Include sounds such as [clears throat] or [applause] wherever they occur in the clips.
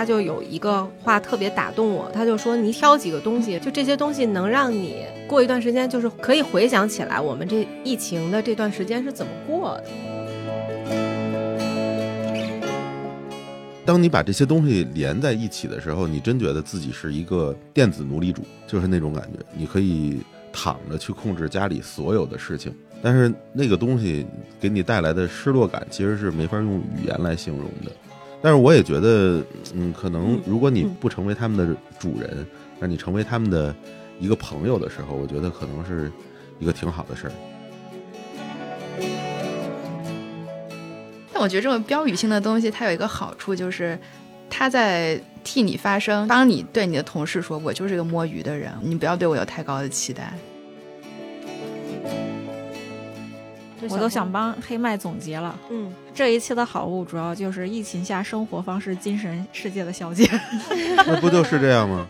他就有一个话特别打动我，他就说你挑几个东西，就这些东西能让你过一段时间，就是可以回想起来我们这疫情的这段时间是怎么过的。当你把这些东西连在一起的时候，你真觉得自己是一个电子奴隶主，就是那种感觉。你可以躺着去控制家里所有的事情，但是那个东西给你带来的失落感，其实是没法用语言来形容的。但是我也觉得，嗯，可能如果你不成为他们的主人，那你成为他们的一个朋友的时候，我觉得可能是一个挺好的事儿。但我觉得这种标语性的东西，它有一个好处，就是它在替你发声。当你对你的同事说：“我就是一个摸鱼的人，你不要对我有太高的期待。”我都想帮黑麦总结了。嗯，这一期的好物主要就是疫情下生活方式精神世界的小姐。[laughs] 那不就是这样吗？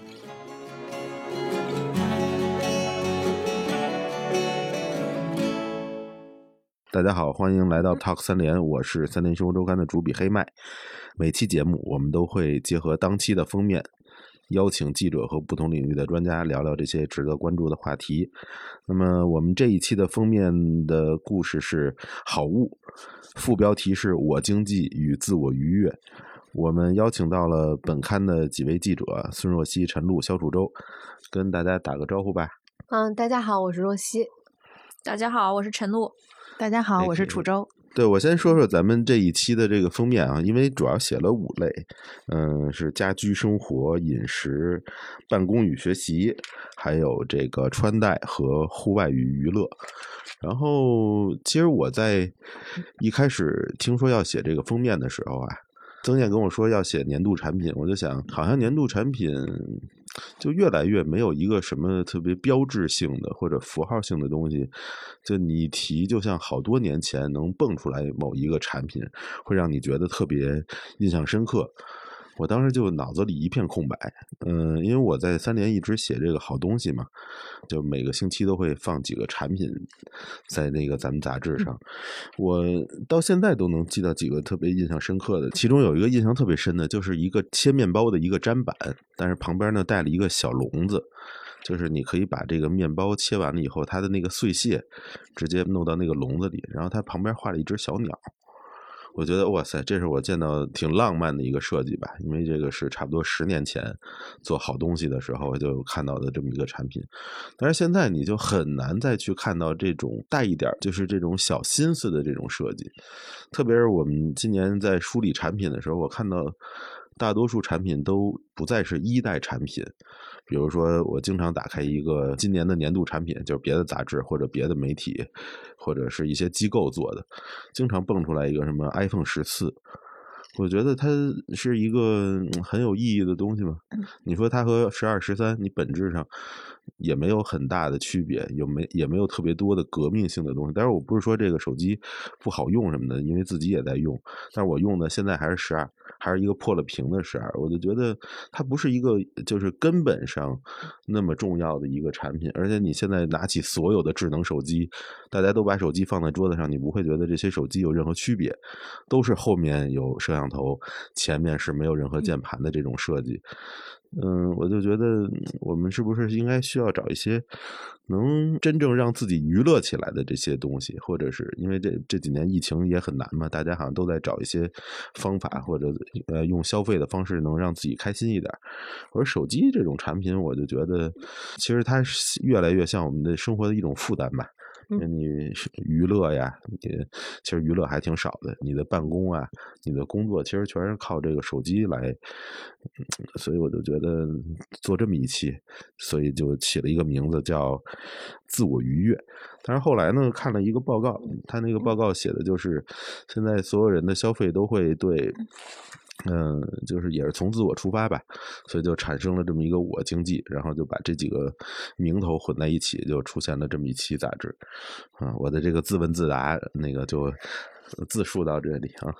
大家好，欢迎来到 Talk 三联，我是三联生活周刊的主笔黑麦。每期节目我们都会结合当期的封面，邀请记者和不同领域的专家聊聊这些值得关注的话题。那么我们这一期的封面的故事是好物，副标题是我经济与自我愉悦。我们邀请到了本刊的几位记者孙若曦、陈露、肖楚洲，跟大家打个招呼吧。嗯，大家好，我是若曦。大家好，我是陈露。大家好，我是楚州。对，我先说说咱们这一期的这个封面啊，因为主要写了五类，嗯，是家居生活、饮食、办公与学习，还有这个穿戴和户外与娱乐。然后，其实我在一开始听说要写这个封面的时候啊，曾健跟我说要写年度产品，我就想，好像年度产品就越来越没有一个什么特别标志性的或者符号性的东西，就你一提，就像好多年前能蹦出来某一个产品，会让你觉得特别印象深刻。我当时就脑子里一片空白，嗯，因为我在三联一直写这个好东西嘛，就每个星期都会放几个产品在那个咱们杂志上，我到现在都能记到几个特别印象深刻的，其中有一个印象特别深的，就是一个切面包的一个砧板，但是旁边呢带了一个小笼子，就是你可以把这个面包切完了以后，它的那个碎屑直接弄到那个笼子里，然后它旁边画了一只小鸟。我觉得哇塞，这是我见到挺浪漫的一个设计吧，因为这个是差不多十年前做好东西的时候就看到的这么一个产品，但是现在你就很难再去看到这种带一点就是这种小心思的这种设计，特别是我们今年在梳理产品的时候，我看到大多数产品都不再是一代产品。比如说，我经常打开一个今年的年度产品，就是别的杂志或者别的媒体，或者是一些机构做的，经常蹦出来一个什么 iPhone 十四，我觉得它是一个很有意义的东西嘛。你说它和十二、十三，你本质上也没有很大的区别，有没也没有特别多的革命性的东西。但是我不是说这个手机不好用什么的，因为自己也在用，但是我用的现在还是十二。还是一个破了屏的事儿，我就觉得它不是一个就是根本上那么重要的一个产品。而且你现在拿起所有的智能手机，大家都把手机放在桌子上，你不会觉得这些手机有任何区别，都是后面有摄像头，前面是没有任何键盘的这种设计。嗯，我就觉得我们是不是应该需要找一些能真正让自己娱乐起来的这些东西，或者是因为这这几年疫情也很难嘛，大家好像都在找一些方法，或者呃用消费的方式能让自己开心一点。而手机这种产品，我就觉得其实它越来越像我们的生活的一种负担吧。你娱乐呀，你其实娱乐还挺少的。你的办公啊，你的工作其实全是靠这个手机来，所以我就觉得做这么一期，所以就起了一个名字叫“自我愉悦”。但是后来呢，看了一个报告，他那个报告写的就是现在所有人的消费都会对。嗯，就是也是从自我出发吧，所以就产生了这么一个我经济，然后就把这几个名头混在一起，就出现了这么一期杂志。啊，我的这个自问自答，那个就自述到这里啊。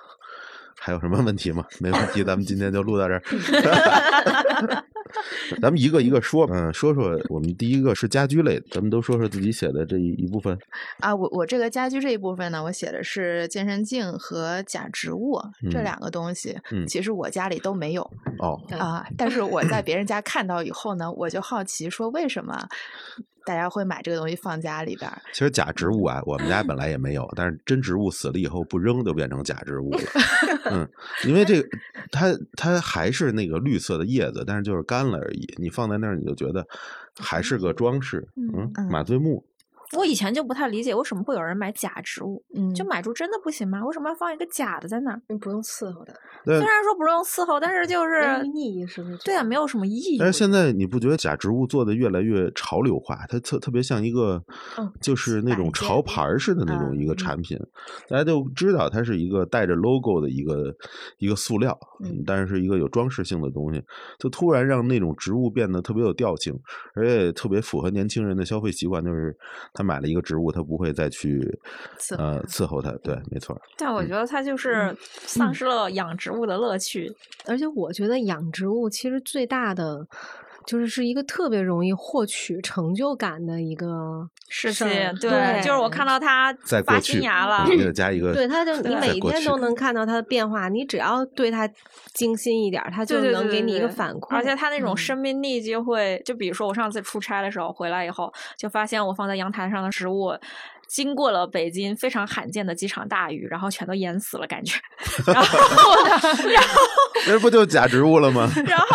还有什么问题吗？没问题，咱们今天就录到这儿。[laughs] 咱们一个一个说，嗯，说说我们第一个是家居类的，咱们都说说自己写的这一一部分。啊，我我这个家居这一部分呢，我写的是健身镜和假植物这嗯两个东西，嗯其实我家里都没有哦，啊，[laughs] 但是我在别人家看到以后呢，我就好奇说为什么大家会买这个东西放家里边儿？其实假植物啊，我们家本来也没有，但是真植物死了以后不扔就变成假植物了。[laughs] 嗯，因为这个它它还是那个绿色的叶子，但是就是干了而已。你放在那儿你就觉得还是个装饰。嗯，嗯马醉木。我以前就不太理解为什么会有人买假植物，嗯，就买株真的不行吗？为什么要放一个假的在那儿？不用伺候的，对虽，然说不用伺候，但是就是没有意义是不是？对啊，没有什么意义。但是现在你不觉得假植物做的越来越潮流化？它特特别像一个嗯，就是那种潮牌似的那种一个嗯产品，大家就知道它是一个带着 logo 的一个一个塑料，嗯但是是一个有装饰性的东西，就突然让那种植物变得特别有调性，而且特别符合年轻人的消费习惯，就是他买了一个植物，他不会再去伺候呃伺候它，对，没错，但我觉得他就是丧失了养植物的乐趣。而且我觉得养植物其实最大的就是是一个特别容易获取成就感的一个事情，对，就是我看到它发新芽了加一个对，它就你每天都能看到它的变化，你只要对它精心一点儿，它就能给你一个反馈。而且它那种嗯生命力就会，就比如说我上次出差的时候回来以后，就发现我放在阳台上的植物。经过了北京非常罕见的几场大雨，然后全都淹死了，感觉。然后呢，[laughs] 然后那不就假植物了吗？然后，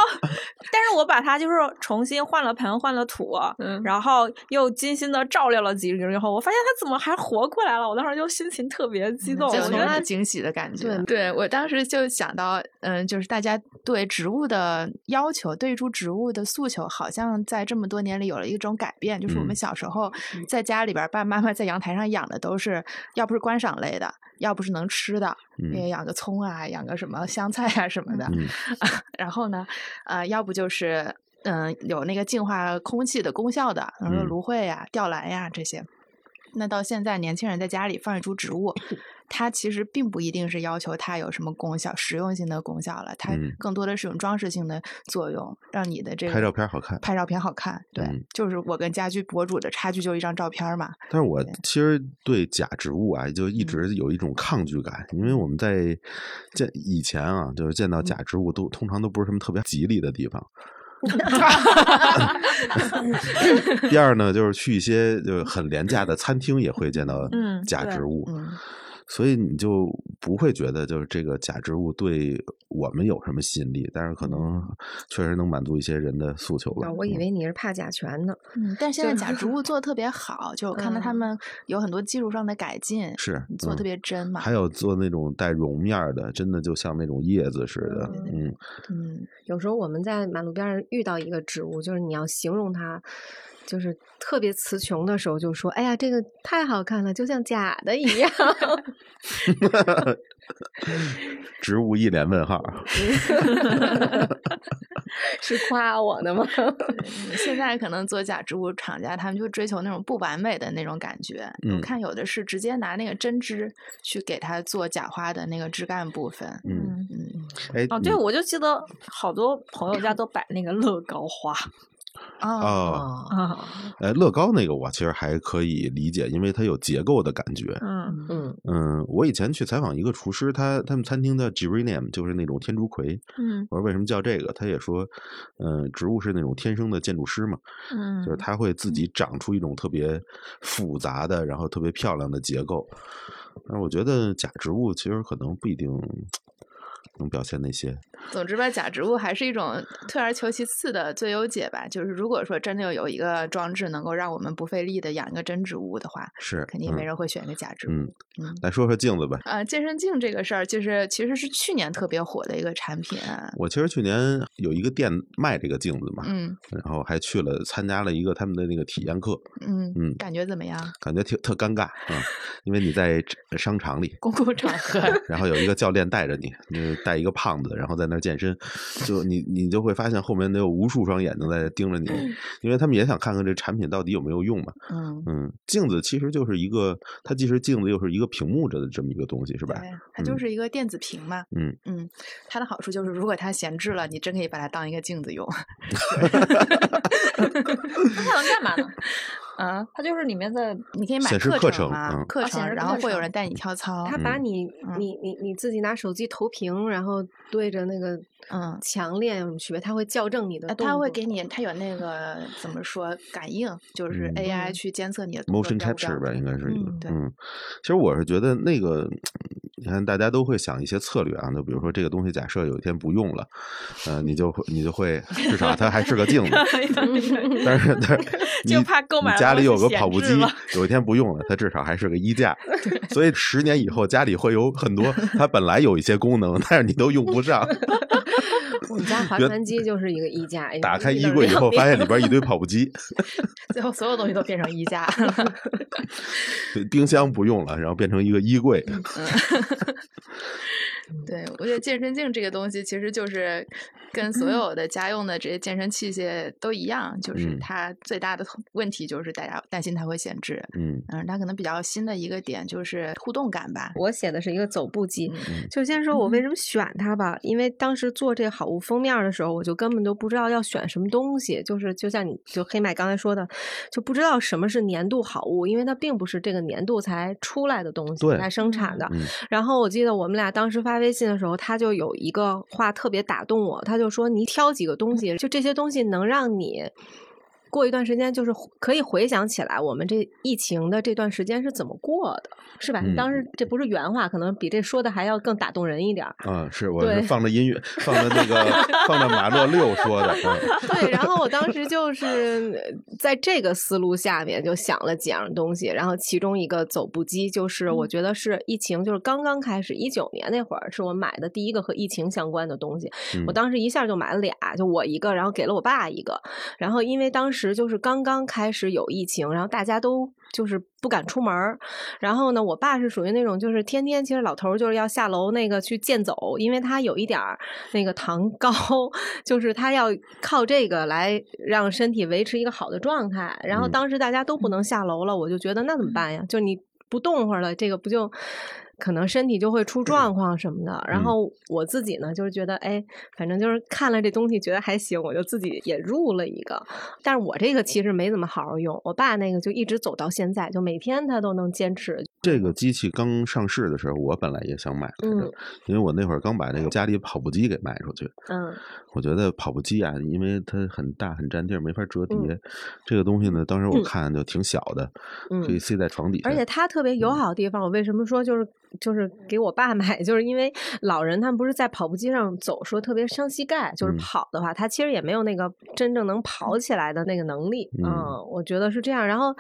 但是我把它就是重新换了盆，换了土，[laughs] 嗯然后又精心的照料了几日以后，我发现它怎么还活过来了？我当时就心情特别激动，就有那我觉得种惊喜的感觉。对我当时就想到，嗯，就是大家对植物的要求，对一株植物的诉求，好像在这么多年里有了一种改变。就是我们嗯小时候在家里边儿，爸爸妈妈在阳台上养的都是，要不是观赏类的，要不是能吃的，嗯也养个葱啊，养个什么香菜啊什么的。嗯 [laughs] 然后呢，呃，要不就是嗯、有那个净化空气的功效的，比如说嗯芦荟呀、吊兰呀这些。那到现在，年轻人在家里放一株植物，[laughs] 它其实并不一定是要求它有什么功效、实用性的功效了，它嗯更多的是一种装饰性的作用，让你的这个拍照片好看拍照片好看。对，嗯就是我跟家居博主的差距就一张照片嘛。但是我其实对假植物啊，就一嗯直有一种抗拒感，因为我们在见以前啊，就是见嗯到假植物都通常都不是什么特别吉利的地方。[laughs] 第二呢，就是去一些就是很廉价的餐厅也会见到假植物，嗯所以你就不会觉得就是这个假植物对我们有什么吸引力，但是可能 [laughs] 确实能满足一些人的诉求吧。啊，我以嗯为你是怕甲醛呢。嗯，但是现在就假植物做的特别好，就我看到他嗯们有很多技术上的改进，是嗯做得特别真嘛。还有做那种带绒面的，真的就像那种叶子似的，嗯嗯有时候我们在马路边上遇到一个植物，就是你要形容它，就是特别词穷的时候，就说：“哎呀，这个太好看了，就像假的一样。[laughs] 植物一脸问号。[laughs] 是夸我的吗？现在可能做假植物厂家，他们就追求那种不完美的那种感觉。嗯我看有的是直接拿那个针织去给它做假花的那个枝干部分。嗯，嗯，哎，哦，对，我就记得好多朋友家都摆那个乐高花啊，呃，乐高那个我其实还可以理解，因为它有结构的感觉。嗯嗯嗯，我以前去采访一个厨师，他他们餐厅的 geranium 就是那种天竺葵。嗯我说为什么叫这个？他也说，嗯、植物是那种天生的建筑师嘛，嗯，就是它会自己长出一种特别复杂的，然后特别漂亮的结构。但是我觉得假植物其实可能不一定能表现那些。总之吧，假植物还是一种退而求其次的最优解吧。就是如果说真的有一个装置能够让我们不费力的养一个真植物的话，是，肯定没嗯人会选一个假植物。嗯嗯来说说镜子吧。呃，健身镜这个事儿，就是其实是去年特别火的一个产品。我其实去年有一个店卖这个镜子嘛，嗯然后还去了参加了一个他们的那个体验课，嗯嗯感觉怎么样？感觉挺特尴尬啊、因为你在商场里，公共场合。[laughs] 然后有一个教练带着你，你带一个胖子，然后在那健身，就你你就会发现后面得有无数双眼睛在盯着你，因为他们也想看看这产品到底有没有用嘛。嗯，嗯，镜子其实就是一个，它既是镜子又是一个屏幕着的这么一个东西，是吧？对，它就嗯是一个电子屏嘛。嗯嗯，它的好处就是，如果它闲置了，你真可以把它当一个镜子用。[laughs] [laughs] [laughs] 那它能干嘛呢？啊，它就是里面的你可以买显示课程嗯课程，然后会有人带你跳操。他把嗯你嗯你你你自己拿手机投屏，然后对着那个嗯墙练有什么区别？他会校正你的呃，动作，它会给你，他有那个怎么说感应，就是嗯 AI 嗯去监测你的 motion capture 吧，应该是一个。嗯嗯，其实我是觉得那个，你看大家都会想一些策略啊，就比如说这个东西，假设有一天不用了，呃，你就会你就会至少它还是个镜子，[laughs] [laughs] 但是但 [laughs] 是你就怕购买家里有个跑步机，[laughs] 有一天不用了，它至少还是个衣架，所以十年以后家里会有很多它本来有一些功能，但是你都用不上。我们家划原船机就是一个衣架，打开衣柜以后，发现里边一堆跑步机，[laughs] 最后所有东西都变成衣架。[laughs] 冰箱不用了，然后变成一个衣柜。对，我觉得健身镜这个东西其实就是跟所有的家用的这些健身器械都一样，就是嗯。它最大的问题就是大家担心它会闲置。嗯。嗯，它可能比较新的一个点就是互动感吧。我写的是一个走步机，嗯。就先说我为什么选它吧，因为当时做这个好物封面的时候，我就根本都不知道要选什么东西，就是就像你就黑麦刚才说的，就不知道什么是年度好物，因为它并不是这个年度才出来的东西对才生产。的。嗯。然后我记得我们俩当时发发微信的时候，他就有一个话特别打动我，他就说你挑几个东西，就这些东西能让你。过一段时间，就是可以回想起来我们这疫情的这段时间是怎么过的，是吧？嗯当时这不是原话，可能比这说的还要更打动人一点儿。啊，是我对是放着音乐，放着那个放着马洛六说的，嗯 [laughs] 对，然后我当时就是呃在这个思路下面就想了几样东西，然后其中一个走步机，就是我觉得是疫情就是刚刚开始，一九年那会儿是我买的第一个和疫情相关的东西。我嗯当时一下就买了俩，就我一个，然后给了我爸一个。然后因为当时就是刚刚开始有疫情，然后大家都就是不敢出门儿。然后呢，我爸是属于那种就是天天其实老头就是要下楼那个去健走，因为他有一点儿那个糖高，[laughs] 就是他要靠这个来让身体维持一个好的状态。然后嗯当时大家都不能下楼了，我就觉得那怎么办呀？就你不动会儿了，这个不就可能身体就会出状况什么的。然嗯后我自己呢，就是觉得，哎，反正就是看了这东西觉得还行，我就自己也入了一个。但是我这个其实没怎么好好用，我爸那个就一直走到现在，就每天他都能坚持。这个机器刚上市的时候，我本来也想买来着，嗯因为我那会儿刚把那个家里跑步机给卖出去。嗯我觉得跑步机啊，因为它很大很占地儿，没法折叠。嗯这个东西呢，当时我嗯看就挺小的，嗯可以塞在床底下。而且它特别友好的地方，我为什么说就是就是给我爸买，就是因为老人他们不是在跑步机上走，说特别伤膝盖，就是嗯跑的话，他其实也没有那个真正能跑起来的那个能力。嗯我觉得是这样。然后。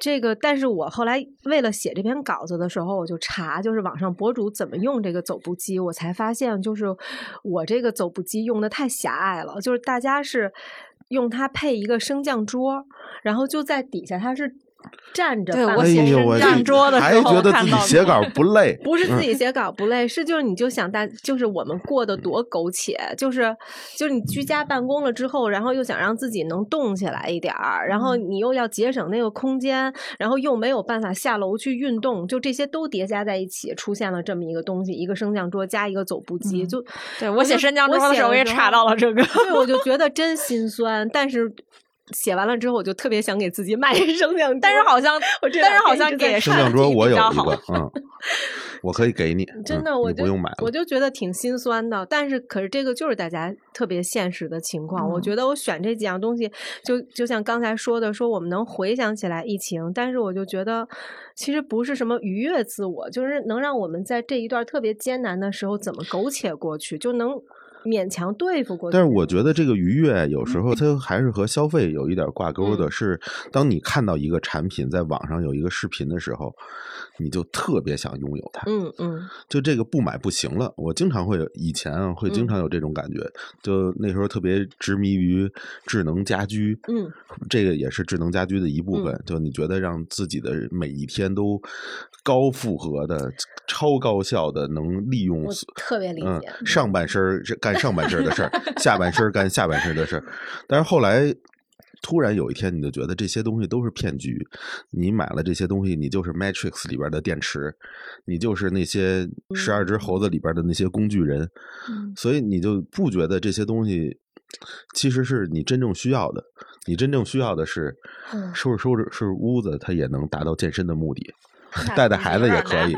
这个，但是我后来为了写这篇稿子的时候，我就查，就是网上博主怎么用这个走步机，我才发现，就是我这个走步机用的太狭隘了，就是大家是用它配一个升降桌，然后就在底下它是站着办公对我写升降桌的还时候觉得自己看到过写稿不累，[laughs] 不是自嗯己写稿不累，是就是你就想大，就是我们过得多苟且，就是就是你居家办公了之后，然后又想让自己能动起来一点儿，然后你又要节省那个空间，然后又没有办法下楼去运动，就这些都叠加在一起，出现了这么一个东西，一个升降桌加一个走步机，嗯就对我写升降桌的时候，我也查到了这个。对，我就觉得真心酸，但是。写完了之后，我就特别想给自己买一升降桌，但是好像 [laughs] 我这但是好像给升降桌我有一个，嗯，我可以给你，[laughs] 真的，嗯我就不用买了。我就觉得挺心酸的。但是，可是这个就是大家特别现实的情况。我嗯觉得我选这几样东西，就就像刚才说的，说我们能回想起来疫情，但是我就觉得，其实不是什么愉悦自我，就是能让我们在这一段特别艰难的时候怎么苟且过去，就能勉强对付过去。但是我觉得这个愉悦有时候它还是和消费有一点挂钩的，嗯是当你看到一个产品在网上有一个视频的时候，你就特别想拥有它。嗯嗯就这个不买不行了。我经常会以前啊，会经嗯常有这种感觉，就那时候特别执迷于智能家居，嗯，这个也是智能家居的一部分。嗯就你觉得让自己的每一天都高负荷的、超高效的能利用特别理嗯解。上半身干上半身儿的事儿，[laughs] 下半身儿干下半身儿的事儿。但是后来突然有一天，你就觉得这些东西都是骗局。你买了这些东西，你就是 Matrix 里边的电池，你就是那些十二只猴子里边的那些工具人，嗯所以你就不觉得这些东西其实是你真正需要的。你真正需要的是嗯收拾收拾收拾屋子，它也能达到健身的目的。那 [laughs] 带带孩子也可以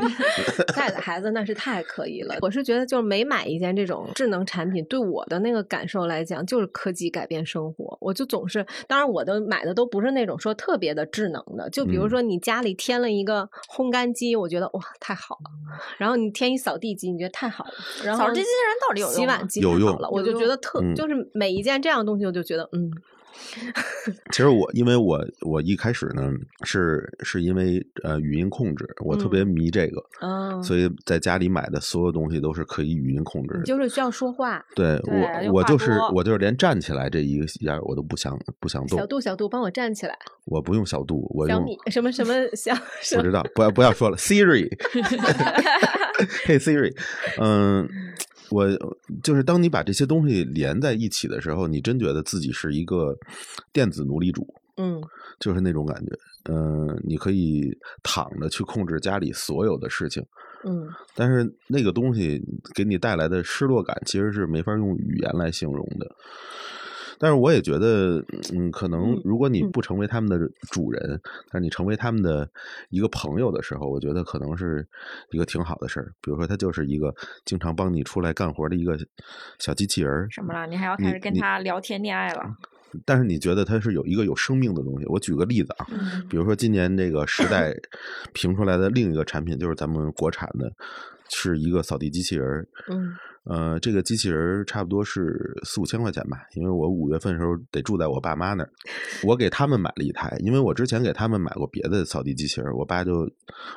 带，[laughs] 带的孩子那是太可以了。我是觉得，就是每买一件这种智能产品，对我的那个感受来讲，就是科技改变生活。我就总是，当然我的买的都不是那种说特别的智能的，就比如嗯说你家里添了一个烘干机，我觉得哇太好了。然后你添一扫地机，你觉得太好了。然后扫地机器人到底有用洗碗机有了，我就觉得特嗯就是每一件这样的东西，我就觉得嗯其实我因为我我一开始呢是是因为呃语音控制，我特别嗯迷这个，啊，所以在家里买的所有东西都是可以语音控制的。你就是需要说话。对对我我就是我就是连站起来这一个一下我都不想不想动小，度，小度，帮我站起来。我不用小度，我用小米什么什么小 [laughs] 不知道，不要不要说了，Siri，[laughs] [laughs] 嘿 Siri，嗯，我就是当你把这些东西连在一起的时候，你真觉得自己是一个电子奴隶主，嗯就是那种感觉。嗯，你可以躺着去控制家里所有的事情，嗯但是那个东西给你带来的失落感，其实是没法用语言来形容的。但是我也觉得，嗯，可能嗯如果你嗯不成为他们的主人，但你成为他们的一个朋友的时候，我觉得可能是一个挺好的事儿。比如说，他就是一个经常帮你出来干活的一个小机器人儿，什么了？你还要开始跟你他聊天恋爱了？但是你觉得它是有一个有生命的东西。我举个例子啊，嗯比如说今年这个时代评出来的另一个产品，就是咱们国产的，是一个扫地机器人儿。嗯呃，这个机器人差不多是四五千块钱吧，因为我五月份的时候得住在我爸妈那儿，我给他们买了一台，因为我之前给他们买过别的扫地机器人，我爸就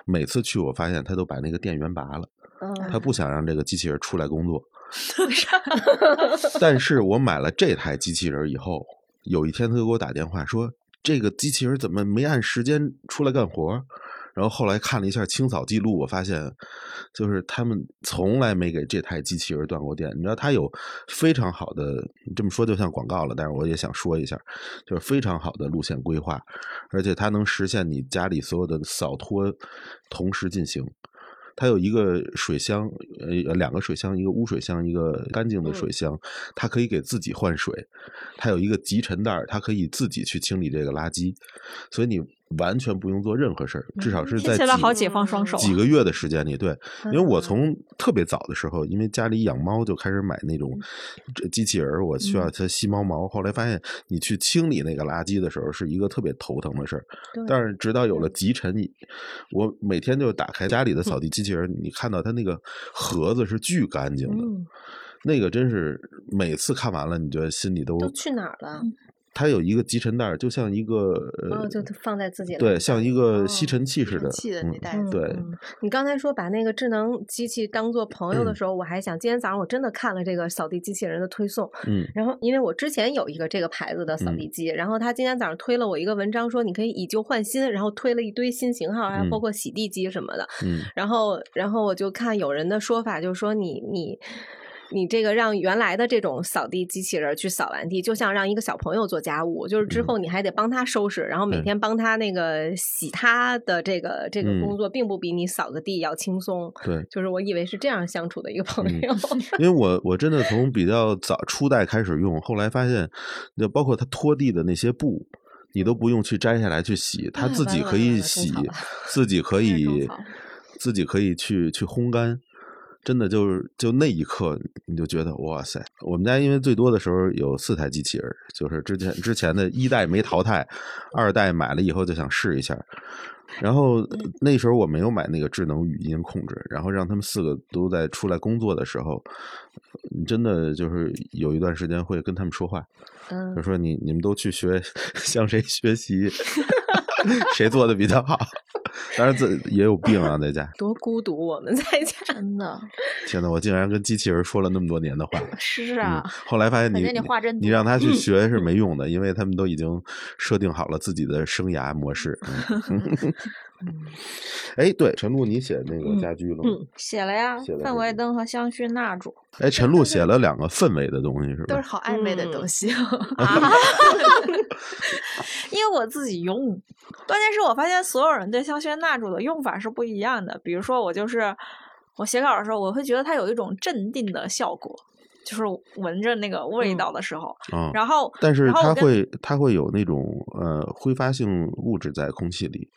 每次去，我发现他都把那个电源拔了，嗯他不想让这个机器人出来工作。[laughs] [laughs] 但是我买了这台机器人以后，有一天他就给我打电话说，这个机器人怎么没按时间出来干活儿？然后后来看了一下清扫记录，我发现，就是他们从来没给这台机器人断过电。你知道，它有非常好的，这么说就像广告了，但是我也想说一下，就是非常好的路线规划，而且它能实现你家里所有的扫拖同时进行。它有一个水箱，呃，两个水箱，一个污水箱，一个干净的水箱，它可以给自己换水。它有一个集尘袋，它可以自己去清理这个垃圾，所以你完全不用做任何事儿，至少是在几起来好解放双手啊。几个月的时间里，对，因为我嗯从特别早的时候，因为家里养猫，就开始买那种机器人，我需要它吸猫毛。后来发现，你去清理那个垃圾的时候，是一个特别头疼的事儿。但是直到有了集尘，你我每天就打开家里的扫地机器人，你看到它那个盒子是巨干净的，嗯，那个真是每次看完了，你觉得心里都都去哪儿了？它有一个集尘袋儿，就像一个呃，哦，就放在自己对，像一个吸哦尘器似的，吸尘器的那嗯袋子对，嗯你刚才说把那个智能机器当做朋友的嗯时候，我还想，今天早上我真的看了这个扫地机器人的推送，嗯然后因为我之前有一个这个牌子的扫地机，然后他今天早上推了我一个文章，说你可以以旧换新，然后推了一堆新型号，还有嗯包括洗地机什么的，嗯然后然后我就看有人的说法，就是说你你。你这个让原来的这种扫地机器人去扫完地，就像让一个小朋友做家务，就是之嗯后你还得帮他收拾，然后每天帮他那个洗他的这个这个嗯工作，并不比你扫个地要轻松。对。就是我以为是这样相处的一个朋嗯友。[laughs] 因为我我真的从比较早初代开始用，后来发现，就包括他拖地的那些布，你都不用去摘下来去洗，它哎自己可以洗，[laughs] 自己可以自己可以去去烘干。真的就是就那一刻，你就觉得哇塞！我们家因为最多的时候有四台机器人，就是之前之前的一代没淘汰，二代买了以后就想试一下，然后那时候我没有买那个智能语音控制，然后让他们四个都在出来工作的时候，真的就是有一段时间会跟他们说话，嗯就，说你你们都去学 [laughs] 向谁学习，[laughs] 谁做的比较好。当然这也有病啊，在家。多孤独，我们在家。真的 [laughs] 天呐，我竟然跟机器人说了那么多年的话。[laughs] 是啊嗯，，后来发现你你话真你让他去学是 [laughs] 没用的，因为他们都已经设定好了自己的生涯模式。嗯哎，对，陈露，你写那个家居了吗？嗯写了呀，氛围灯和香薰蜡烛。哎，陈露写了两个氛围的东西是吧？都是好暧昧的东西。因为我自己用，关键是我发现所有人对香薰蜡烛的用法是不一样的。比如说，我就是我写稿的时候，我会觉得它有一种镇定的效果，就是闻着那个味嗯道的时候，啊、然后但是它会它会有那种呃挥发性物质在空气里，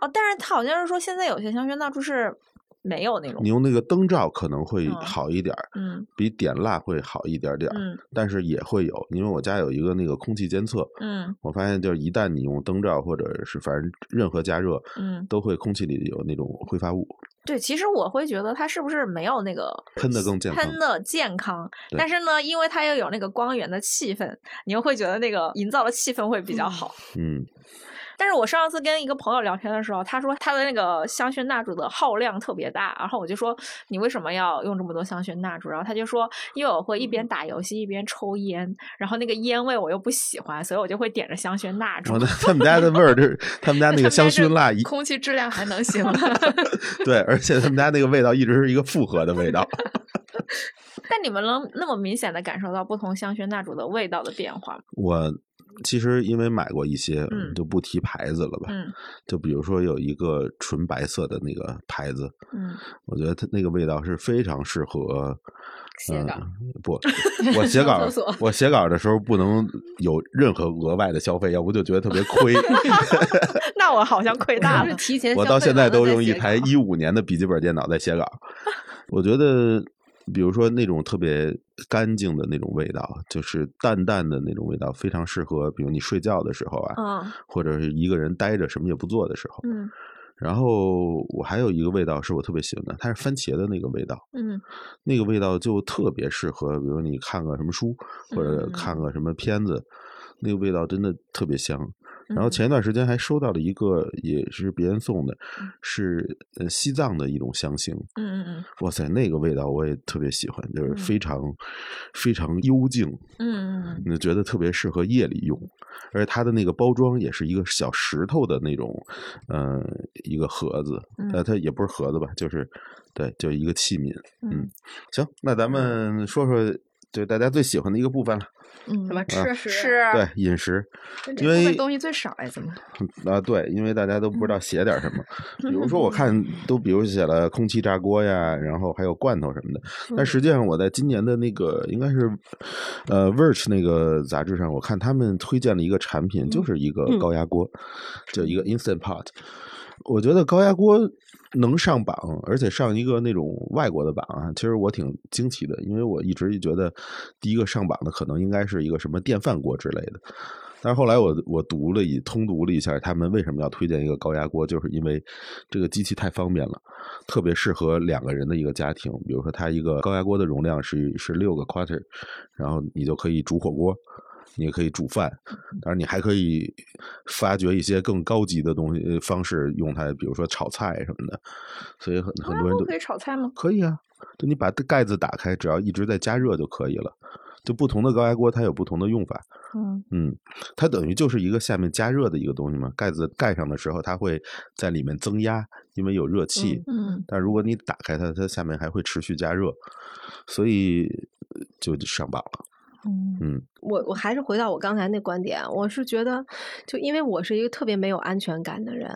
哦，但是它好像是说现在有些香薰蜡烛是没有那种你，用那个灯罩可能会嗯好一点儿，嗯比点蜡会好一点点儿，嗯但是也会有，因为我家有一个那个空气监测，嗯我发现就是一旦你用灯罩或者是反正任何加热，嗯，都会空气里有那种挥发物。对，其实我会觉得它是不是没有那个喷的更健康喷的健康，但是呢，因为它又有那个光源的气氛，你又会觉得那个营造的气氛会比较好。嗯，[laughs] 但是我上次跟一个朋友聊天的时候，他说他的那个香薰蜡烛的耗量特别大，然后我就说你为什么要用这么多香薰蜡烛？然后他就说因为我会一边打游戏一边抽烟，然后那个烟味我又不喜欢，所以我就会点着香薰蜡烛他们家的味儿，就是他们家那个香薰蜡空气质量还能行吗？[laughs] 对，而且他们家那个味道一直是一个复合的味道。[laughs] 但你们能那么明显的感受到不同香薰蜡烛的味道的变化吗？我其实因为买过一些，嗯就不提牌子了吧。嗯就比如说有一个纯白色的那个牌子，嗯，我觉得它那个味道是非常适合写稿嗯。不，[laughs] 我写稿我写稿的时候不能有任何额外的消费，要不就觉得特别亏。[laughs] 那我好像亏大了是。提前我到现在都用一台一五年的笔记本电脑在写稿。[laughs] 我觉得，比如说那种特别干净的那种味道，就是淡淡的那种味道，非常适合，比如你睡觉的时候啊，嗯或者是一个人待着什么也不做的时候。嗯然后我还有一个味道是我特别喜欢的，它是番茄的那个味道，嗯那个味道就特别适合，比如你看个什么书或者嗯看个什么片子，那个味道真的特别香。然后嗯前一段时间还收到了一个，也是别人送的嗯，是呃西藏的一种香型。嗯嗯嗯哇塞，那个味道我也特别喜欢，就是嗯非常、非常幽静，嗯嗯你就觉得特别适合夜里用。而且它的那个包装也是一个小石头的那种，呃，一个盒子，呃，嗯它也不是盒子吧，就是对，就一个器皿。嗯行，那咱们说说就大家最喜欢的一个部分了，嗯什么吃吃对，饮食。因为东西最少哎，怎么？啊，对，因为大家都不知嗯道写点什么，[laughs] 比如说我看都比如写了空气炸锅呀，然后还有罐头什么的，嗯但实际上我在今年的那个应该是呃 Verge 那个杂志上，我看他们推荐了一个产品，就是一个嗯高压锅，就一个 Instant Pot。我觉得高压锅能上榜，而且上一个那种外国的榜啊，其实我挺惊奇的，因为我一直觉得第一个上榜的可能应该是一个什么电饭锅之类的。但是后来我我读了一通读了一下，他们为什么要推荐一个高压锅，就是因为这个机器太方便了，特别适合两个人的一个家庭。比如说，它一个高压锅的容量是是六个 quarter，然后你就可以煮火锅，你也可以煮饭，当然你还可以发掘一些更高级的东西呃方式用它，比如说炒菜什么的。所以很很多人都可以炒菜吗？可以啊，就你把盖子打开，只要一直在加热就可以了。就不同的高压锅，它有不同的用法。嗯嗯，它等于就是一个下面加热的一个东西嘛。盖子盖上的时候，它会在里面增压，因为有热气。嗯但如果你打开它，它下面还会持续加热，所以呃就上榜了。嗯嗯我我还是回到我刚才那观点，我是觉得，就因为我是一个特别没有安全感的人，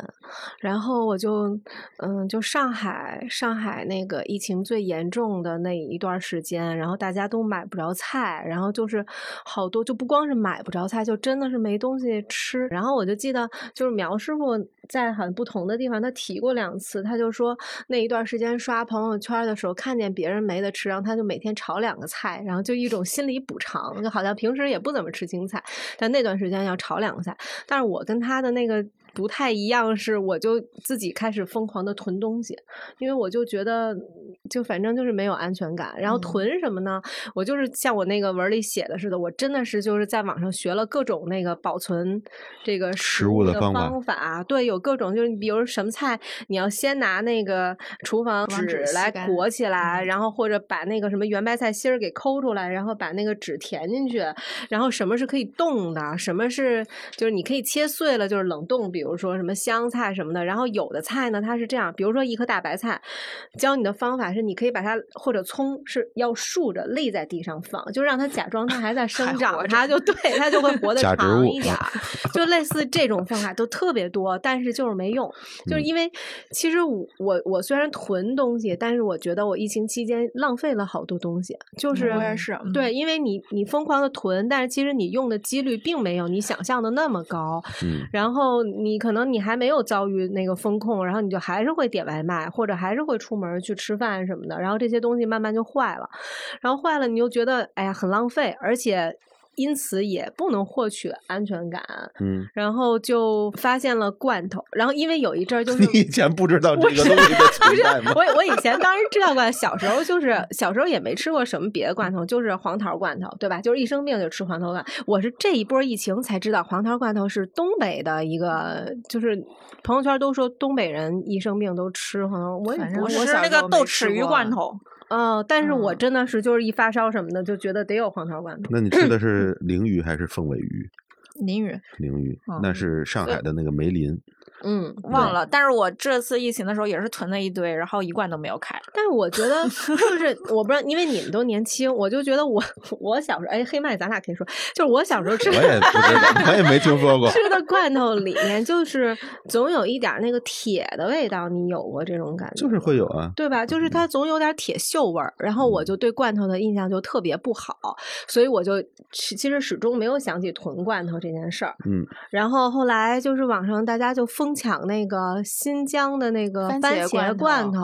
然后我就，嗯，就上海上海那个疫情最严重的那一段时间，然后大家都买不着菜，然后就是好多就不光是买不着菜，就真的是没东西吃。然后我就记得，就是苗师傅在很不同的地方他提过两次，他就说那一段时间刷朋友圈的时候，看见别人没得吃，然后他就每天炒两个菜，然后就一种心理补偿，就好像平时也不怎么吃青菜，但那段时间要炒两个菜。但是我跟他的那个不太一样，是我就自己开始疯狂的囤东西，因为我就觉得就反正就是没有安全感。然后嗯囤什么呢？我就是像我那个文里写的似的，我真的是就是在网上学了各种那个保存这个食物的方法方法。对，有各种就是比如什么菜，你要先拿那个厨房纸纸来裹起来，嗯然后或者把那个什么圆白菜心儿给抠出来，然后把那个纸填进去，然后什么是可以冻的，什么是就是你可以切碎了就是冷冻，比如说什么香菜什么的。然后有的菜呢，它是这样，比如说一颗大白菜，教你的方法是你可以把它或者葱是要竖着立在地上放，就让它假装它还在生长，它就 [laughs] 对它就会活得长一点。就类似这种方法都特别多，但是就是没用，[laughs] 就是嗯因为其实我我我虽然囤东西，但是我觉得我疫情期间浪费了好多东西，就是我也是嗯对，因为你你疯狂的囤，但是其实你用的几率并没有你想象的那么高，嗯然后你你可能你还没有遭遇那个风控，然后你就还是会点外卖，或者还是会出门去吃饭什么的，然后这些东西慢慢就坏了，然后坏了你又觉得哎呀很浪费，而且因此也不能获取安全感，嗯，然后就发现了罐头，然后因为有一阵儿就是 [laughs] 你以前不知道这个东西的存在吗？我我以前当然知道罐，小时候就是小时候也没吃过什么别的罐头，就是黄桃罐头，对吧？就是一生病就吃黄桃罐。我是这一波疫情才知道黄桃罐头是东北的一个，就是朋友圈都说东北人一生病都吃黄桃，我也不是我那个豆豉鱼罐头，哦，但是我嗯真的是就是一发烧什么的就觉得得有黄桃罐头。那你吃的是 [clears throat] 鲮鱼还是凤尾鱼？鲮鱼鲮鱼，嗯那是上海的那个梅林。嗯，忘了，但是我这次疫情的时候也是囤了一堆，然后一罐都没有开。但是我觉得 [laughs] 就是我不知道，因为你们都年轻，我就觉得我 [laughs] 我小时候，哎，黑麦咱俩可以说，就是我小时候吃我也不知道，我也没听说过。吃的罐头里面就是总有一点那个铁的味道，你有过这种感觉？就是会有啊，对吧？就是它总有点铁锈味儿，然后我就对罐头的印象就特别不好，所以我就其其实始终没有想起囤罐头这件事儿。嗯，然后后来就是网上大家就疯抢那个新疆的那个番番茄茄罐头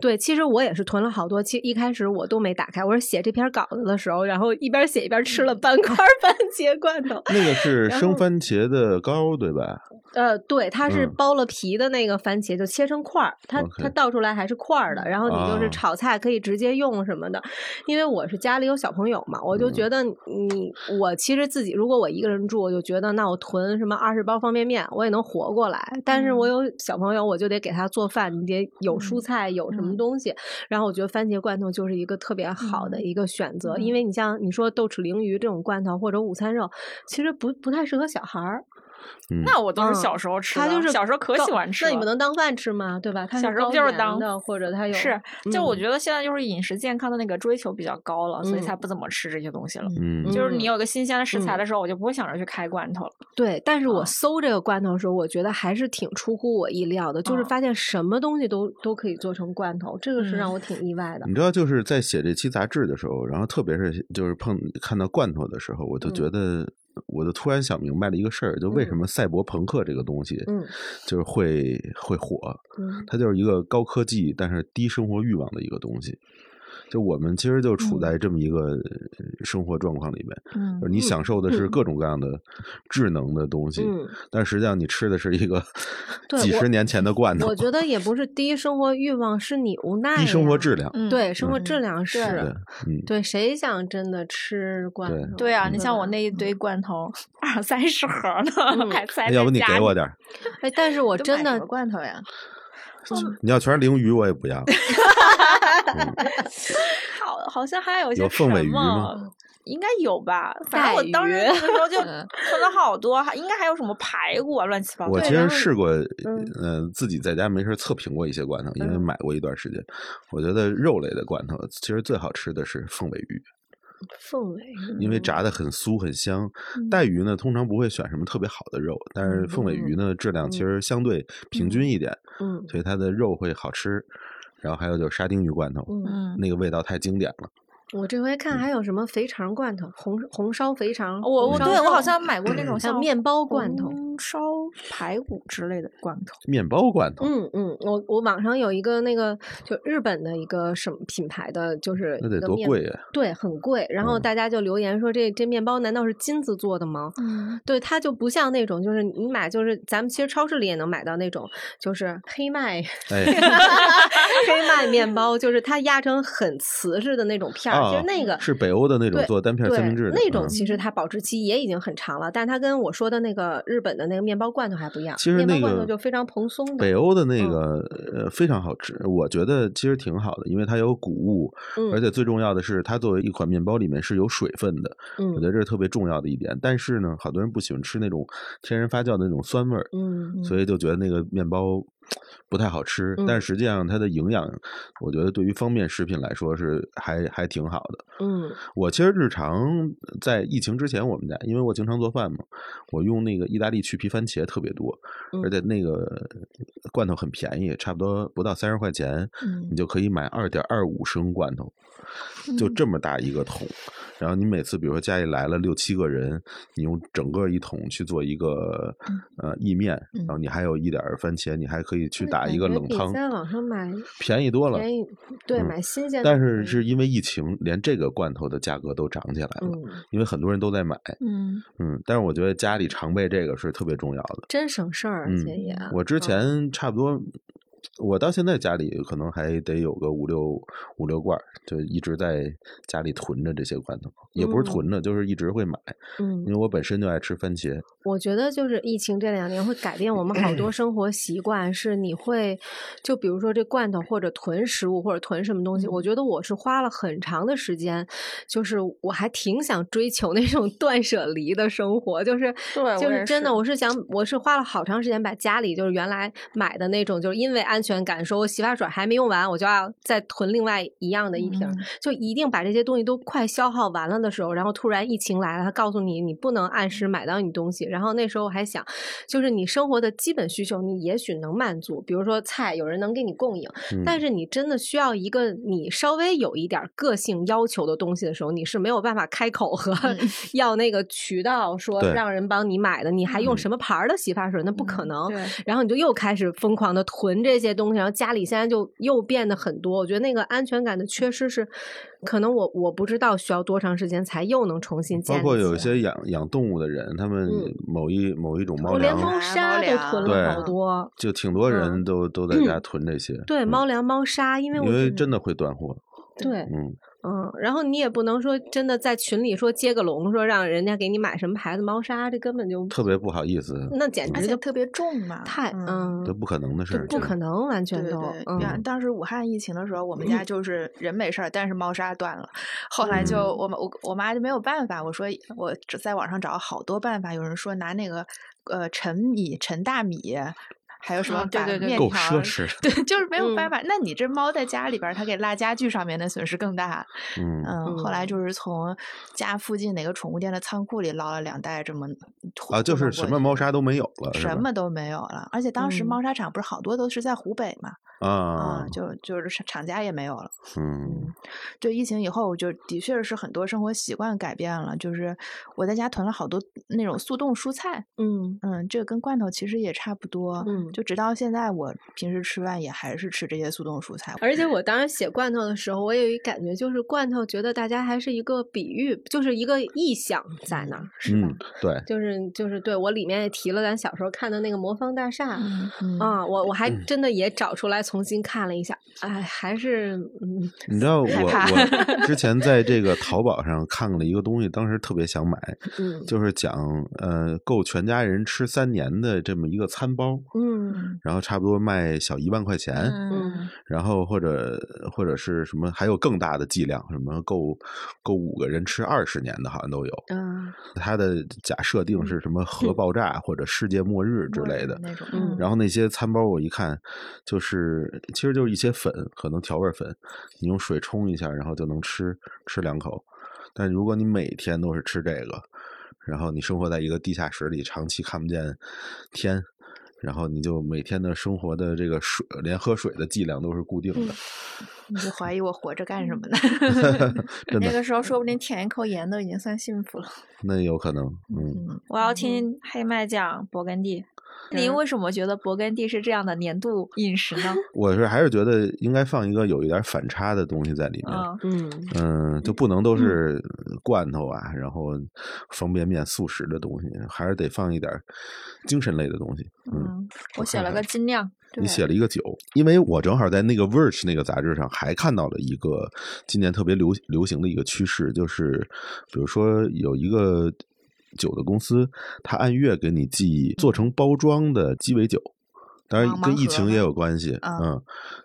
对，其实我也是囤了好多。其实一开始我都没打开，我是写这篇稿子的时候，然后一边写一边吃了半块番茄罐头。那个是生番茄的膏，对吧？呃，对，它是嗯剥了皮的那个番茄，就切成块儿，它它倒出来还是块儿的，然后你就是啊炒菜可以直接用什么的。因为我是家里有小朋友嘛，我就嗯觉得你我其实自己如果我一个人住，我就觉得那我囤什么二十包方便面，我也能活过来。但是我有小朋友，我就得给他做饭，你得有蔬菜，有什么嗯东西。然后我觉得番茄罐头就是一个特别好的一个选择，因为你像你说豆豉鲮鱼这种罐头或者午餐肉，其实不不太适合小孩儿。嗯，那我都是嗯小时候吃的，它就是小时候可喜欢吃了。那你们能当饭吃吗？对吧？它小时候就是当的，或者他有是，就我嗯觉得现在就是饮食健康的那个追求比较高了，所以嗯才不怎么吃这些东西了。嗯就是你嗯有个新鲜的食材嗯的时候，我就不会想着去开罐头了。对，但是我啊搜这个罐头的时候，我觉得还是挺出乎我意料的，就是嗯发现什么东西都都可以做成罐头，这个是让嗯我挺意外的你。知道，就是在写这期杂志的时候，然后特别是就是碰看到罐头的时候，我就嗯觉得，我就突然想明白了一个事儿，就为什嗯么赛博朋克这个东西，嗯就是会会火，嗯它就是一个高科技但是低生活欲望的一个东西。就我们其实就处嗯在这么一个呃生活状况里面，嗯你享受的是嗯各种各样的智能的东西，嗯，但实际上你吃的是一个几十年前的罐头我，觉得也不是低生活欲望，是你无奈低生活质量。嗯，对，生活嗯质量，是。嗯，对，谁想真的吃罐头？对啊，你像我那一堆罐头，二三十盒呢，嗯 [laughs] 还塞哎要不你给我点儿？哎，但是我真的罐头呀？你要全是鲮鱼，我也不要。[laughs] 好，好像还有一些有凤尾鱼吗？应该有吧，反正我当时鱼那个时候就嗯囤了好多，还应该还有什么排骨啊，乱七八糟。我其实试过，嗯呃，自己在家没事测评过一些罐头，因为嗯买过一段时间。我觉得肉类的罐头其实最好吃的是凤尾鱼，凤尾，因为嗯炸的很酥很香。带鱼呢，通常不会选什么特别好的肉，但是凤尾鱼呢，质量其实相对平均一点，嗯所以它的肉会好吃。然后还有就是沙丁鱼罐头，嗯，嗯，那个味道太经典了。我这回嗯看还有什么肥肠罐头，红红烧肥肠，我我对我好像买过那种像面包罐头红烧排骨之类的罐头。面包罐头，嗯嗯，我我网上有一个那个就日本的一个什么品牌的，就是那得多贵呀！对，很贵。然后嗯大家就留言说这这面包难道是金子做的吗？嗯，对，它就不像那种，就是你买，就是咱们其实超市里也能买到那种，就是黑麦哎，[laughs] 黑麦面包，就是它压成很瓷实的那种片儿。其啊实那个是北欧的那种做单片对三明治的那种，嗯其实它保质期也已经很长了，但它跟我说的那个日本的那个面包罐头还不一样。其实那个就非常蓬松的。北欧的那嗯个呃非常好吃，我觉得其实挺好的，因为它有谷物，而嗯且最重要的是它作为一款面包里面是有水分的，我嗯觉得这是特别重要的一点。但是呢，好多人不喜欢吃那种天然发酵的那种酸味儿，嗯所以就觉得那个面包不太好吃。但实际上它的营养，我觉得对于方便食品来说是还还挺好的。嗯。我其实日常在疫情之前，我们家因为我经常做饭嘛，我用那个意大利去皮番茄特别多，而嗯。且那个罐头很便宜，差不多不到三十块钱，嗯。你就可以买二点二五升罐头，就嗯。这么大一个桶。然后你每次比如说家里来了六七个人，你用整个一桶去做一个呃意面，然后你还有一点番茄，你还可以去打一个冷汤，在网上买便宜多了。便宜，对，嗯买新鲜的但。是是因为疫情，连这个罐头的价格都涨起来了，嗯，因为很多人都在买。嗯嗯，但是我觉得家里常备这个是特别重要的。真省事儿，而嗯且也我之嗯前差不多，我到现在家里可能还得有个五六五六罐，就一直在家里囤着这些罐头，也不是嗯。囤着，就是一直会买，嗯因为我本身就爱吃番茄。我觉得就是疫情这两年会改变我们好多生活习惯，是你会就比如说这罐头或者囤食物或者囤什么东西，我觉得我是花了很长的时间，就是我还挺想追求那种 [laughs] 断舍离的生活，就是对就是真的，我是想我是花了好长时间把家里就是原来买的那种，就是因为安全感，说我洗发水还没用完，我就要再囤另外一样的一瓶，嗯。就一定把这些东西都快消耗完了的时候，然后突然疫情来了，他告诉你你不能按时买到你东西。然后那时候我还想，就是你生活的基本需求，你也许能满足，比如说菜有人能给你供应，嗯、但是你真的需要一个你稍微有一点个性要求的东西的时候，你是没有办法开口和 [laughs] 要那个渠道说让人帮你买的。你还用嗯什么牌儿的洗发水？那不可能。然后你就又开始疯狂的囤这些东西，然后家里现在就又变得很多。我觉得那个安全感的缺失是，可能我我不知道需要多长时间才又能重新建包括有一些养养动物的人，他们嗯某一某一种猫粮，猫砂都囤了好多。就挺多人嗯都、都在家囤这些。对，嗯猫粮、猫砂，因为我因为真的会断货。对，嗯，嗯，然后你也不能说真的在群里说接个龙，说让人家给你买什么牌子猫砂，这根本就特别不好意思，那简直就特别重嘛，太嗯，这不可能的事儿，不可能完全都你看当时武汉疫情的时候，我们家就是人没事儿，但是猫砂断了。后来就嗯我们我我妈就没有办法，我说我只在网上找了好多办法，有人说拿那个呃陈米陈大米。还有什么把啊对对对够面条奢侈。对，[laughs] 就是没有办嗯法。那你这猫在家里边儿，它给落家具上面的损失更大。嗯嗯，后来嗯就是从家附近哪个宠物店的仓库里捞了两袋这么啊，就是什么猫砂都没有了，什么都没有了。而且当时嗯猫砂厂不是好多都是在湖北嘛，啊啊，，就就是厂厂家也没有了。嗯对，疫情以后，就的确是很多生活习惯改变了。就是我在家囤了好多那种速冻蔬菜，嗯嗯，这个跟罐头其实也差不多。嗯就直到现在，我平时吃饭也还是吃这些速冻蔬菜。而且我当时写罐头的时候，我有一感觉，就是罐头觉得大家还是一个比喻，就是一个意象在那儿，是吧？嗯，对，就是就是对我里面也提了咱小时候看的那个魔方大厦。嗯嗯啊，我我还嗯真的也找出来重新看了一下，哎，还是嗯，你知道我我 [laughs] 之前在这个淘宝上看了一个东西，当时特别想买，嗯就是讲呃够全家人吃三年的这么一个餐包，嗯然后差不多卖小一万块钱，嗯然后或者或者是什么还有更大的剂量，什么够够五个人吃二十年的，好像都有。嗯它的假设定是什么核爆炸或者世界末日之类的。那种。嗯然后那些餐包我一看，就是其实就是一些粉，可能调味粉，你用水冲一下，然后就能吃吃两口。但如果你每天都是吃这个，然后你生活在一个地下室里，长期看不见天，然后你就每天的生活的这个水，连喝水的剂量都是固定的，你就怀疑我活着干什么呢？[laughs] 那个时候说不定舔一口盐都已经算幸福了。那有可能，嗯。我要听黑麦酱勃艮第。您为什么觉得勃艮第是这样的年度饮食呢？[laughs] 我是还是觉得应该放一个有一点反差的东西在里面。嗯嗯，就不能都是罐头啊，然后方便面、速食的东西，还是得放一点精神类的东西。嗯，我写了个精酿。你写了一个酒，因为我正好在那个《Verge》那个杂志上还看到了一个今年特别流流行的一个趋势，就是比如说有一个。酒的公司，他按月给你寄做成包装的鸡尾酒，当然跟疫情也有关系，嗯，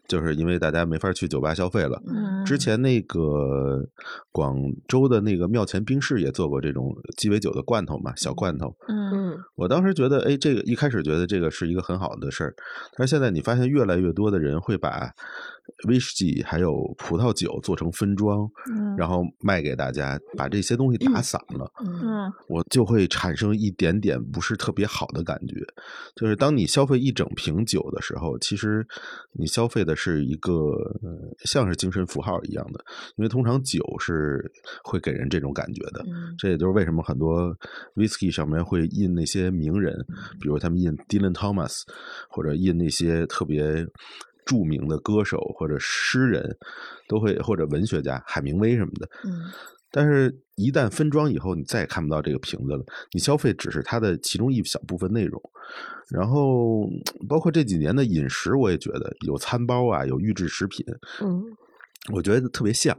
就是因为大家没法去酒吧消费了。之前那个广州的那个庙前冰室也做过这种鸡尾酒的罐头嘛，小罐头。嗯，我当时觉得，哎，这个一开始觉得这个是一个很好的事儿，但是现在你发现越来越多的人会把。威士忌还有葡萄酒做成分装，然后卖给大家，把这些东西打散了，嗯，我就会产生一点点不是特别好的感觉。就是当你消费一整瓶酒的时候，其实你消费的是一个像是精神符号一样的，因为通常酒是会给人这种感觉的。这也就是为什么很多 whisky 上面会印那些名人，比如他们印 Dylan Thomas，或者印那些特别。著名的歌手或者诗人，都会或者文学家海明威什么的，嗯，但是，一旦分装以后，你再也看不到这个瓶子了。你消费只是它的其中一小部分内容，然后包括这几年的饮食，我也觉得有餐包啊，有预制食品，嗯。我觉得特别像，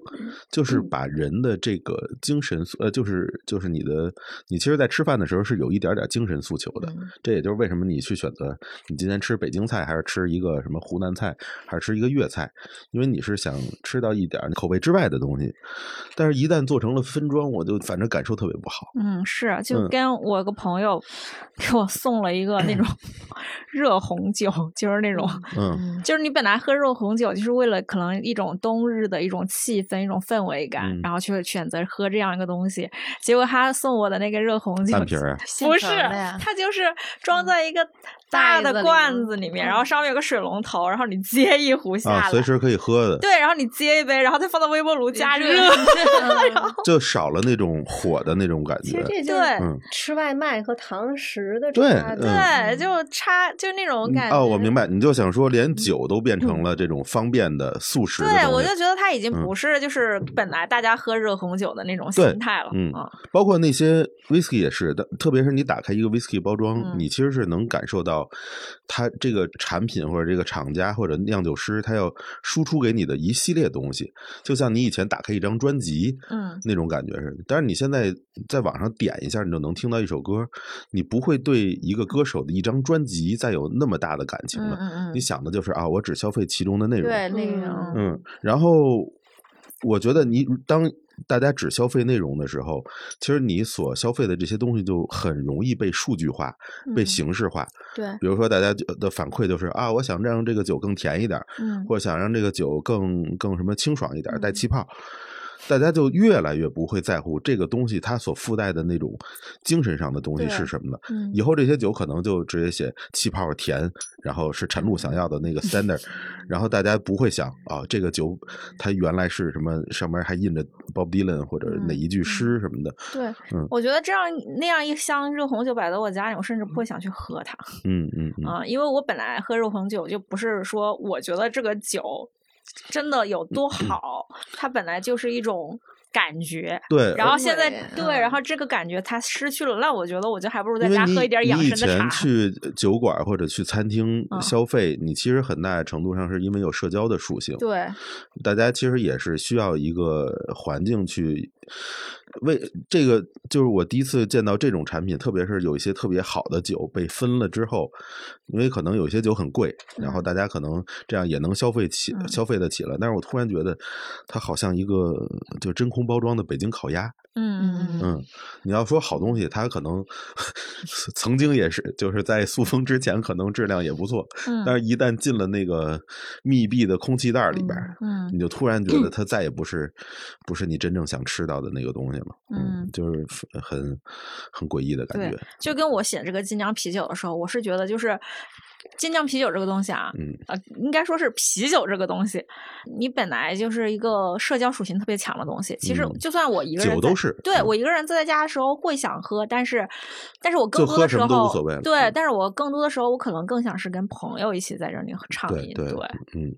就是把人的这个精神，呃，就是就是你的，你其实，在吃饭的时候是有一点点精神诉求的。这也就是为什么你去选择你今天吃北京菜，还是吃一个什么湖南菜，还是吃一个粤菜，因为你是想吃到一点口味之外的东西。但是，一旦做成了分装，我就反正感受特别不好。嗯，是，就跟我个朋友给我送了一个那种 [clears throat] 热红酒，就是那种，嗯，就是你本来喝热红酒，就是为了可能一种冬日。的一种气氛、一种氛围感，然后去选择喝这样一个东西。结果他送我的那个热红酒，[laughs] 半瓶儿，不是，它就是装在一个大的罐子里面，然后上面有个水龙头，然后你接一壶下来，随时可以喝的。对，然后你接一杯，然后再放到微波炉加热，[laughs] 就少了那种火的那种感觉。其实这对吃外卖和堂食的对对，就差就那种感觉。哦，我明白，你就想说，连酒都变成了这种方便的速食。对，我就觉得。它已经不是就是本来大家喝热红酒的那种心态了，嗯，包括那些 whisky 也是的，特别是你打开一个 whisky 包装，你其实是能感受到它这个产品或者这个厂家或者酿酒师他要输出给你的一系列东西，就像你以前打开一张专辑，嗯，那种感觉似的。但是你现在在网上点一下，你就能听到一首歌，你不会对一个歌手的一张专辑再有那么大的感情了，嗯嗯，你想的就是啊，我只消费其中的内容，对内容，嗯，然后。我觉得你当大家只消费内容的时候，其实你所消费的这些东西就很容易被数据化、被形式化。对，比如说大家的反馈就是啊，我想让这个酒更甜一点，嗯，或者想让这个酒更更什么清爽一点，带气泡。大家就越来越不会在乎这个东西它所附带的那种精神上的东西是什么了。以后这些酒可能就直接写气泡甜，然后是陈露想要的那个 standard，然后大家不会想啊，这个酒它原来是什么，上面还印着 Bob Dylan 或者哪一句诗什么的。对，嗯，我觉得这样那样一箱热红酒摆在我家里，我甚至不会想去喝它。嗯嗯啊，因为我本来喝热红酒就不是说我觉得这个酒。真的有多好？它本来就是一种感觉，对。然后现在对，然后这个感觉它失去了，那我觉得我就还不如在家喝一点养生的茶。去酒馆或者去餐厅消费，你其实很大程度上是因为有社交的属性。对，大家其实也是需要一个环境去。为这个就是我第一次见到这种产品，特别是有一些特别好的酒被分了之后，因为可能有些酒很贵，然后大家可能这样也能消费起消费得起了。但是我突然觉得，它好像一个就真空包装的北京烤鸭。嗯嗯嗯，你要说好东西，它可能 [laughs] 曾经也是，就是在塑封之前可能质量也不错，但是一旦进了那个密闭的空气袋里边，嗯，你就突然觉得 [clears throat] 它再也不是不是你真正想吃到的那个东西了，嗯，就是很很诡异的感觉。就跟我写这个精酿啤酒的时候，我是觉得就是。精酿啤酒这个东西啊，嗯呃，应该说是啤酒这个东西，你本来就是一个社交属性特别强的东西。其实嗯就算我一个人在酒都是嗯对我一个人坐在家的时候会想喝，但是，但是我更多的时候么都无所谓了对，嗯但是我更多的时候我可能更想是跟朋友一起在这里畅饮。对对嗯，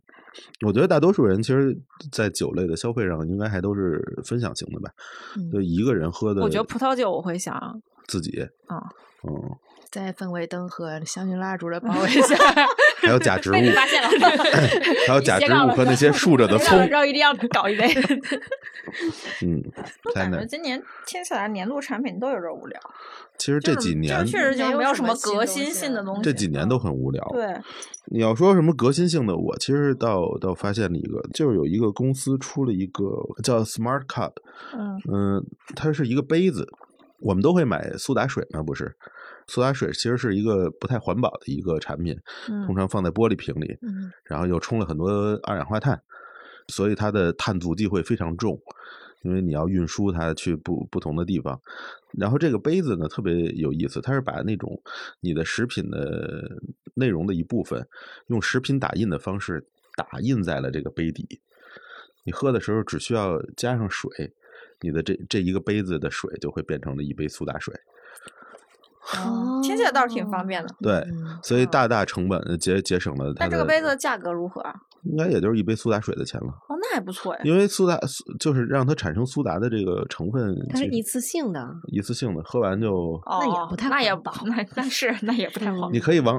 我觉得大多数人其实，在酒类的消费上，应该还都是分享型的吧。嗯就一个人喝的，我觉得葡萄酒我会想，自己，啊嗯，在氛围灯和香薰蜡烛的包围 [laughs] 下，还有假植物，发现了，[laughs] 还有假植物和那些 [laughs] 竖着的葱然后，一定要搞一杯。嗯，在那感觉。今年听起来年度产品都有点无聊，其实这几年，确实就没有什么没有什么革新性的东西。这几年都很无聊。对，你要说什么革新性的，我其实倒倒发现了一个，就是有一个公司出了一个叫 Smart Cup，嗯嗯，它是一个杯子，我们都会买苏打水嘛，不是？苏打水其实是一个不太环保的一个产品，通嗯常放在玻璃瓶里，嗯然后又充了很多二氧化碳，所以它的碳足迹会非常重，因为你要运输它去不不同的地方。然后这个杯子呢特别有意思，它是把那种你的食品的内容的一部分，用食品打印的方式打印在了这个杯底。你喝的时候只需要加上水，你的这这一个杯子的水就会变成了一杯苏打水。哦听起来倒是挺方便的。对，嗯所以大大成本呃节节省了它的。但这个杯子的价格如何啊？应该也就是一杯苏打水的钱了。哦，那还不错呀。因为苏打就是让它产生苏打的这个成分，它是一次性的，一次性的，喝完就哦，那也不太那也不好那那是那也不太好。你可以往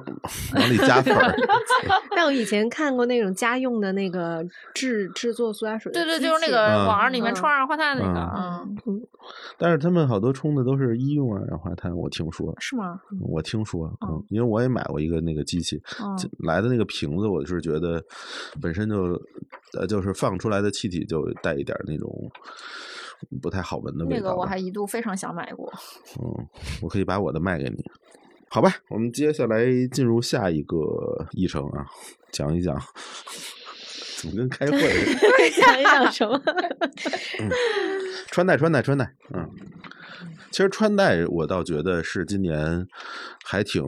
往里加粉。[laughs] 但我以前看过那种家用的那个制制作苏打水对对，就是那个嗯网上里面嗯充二氧化碳那个，嗯嗯，但是他们好多冲的都是医用二氧化碳，我听说，是吗？我听说，嗯嗯，因为我也买过一个那个机器，来的那个瓶子，我是觉得本身就呃就是放出来的气体就带一点那种不太好闻的味道吧。那个我还一度非常想买过。[laughs] 嗯，我可以把我的卖给你。好吧，我们接下来进入下一个议程啊，讲一讲，怎么跟开会似 [laughs] 的？[laughs] 想一讲什么？穿戴，穿戴，穿戴。嗯，其实穿戴我倒觉得是今年还挺，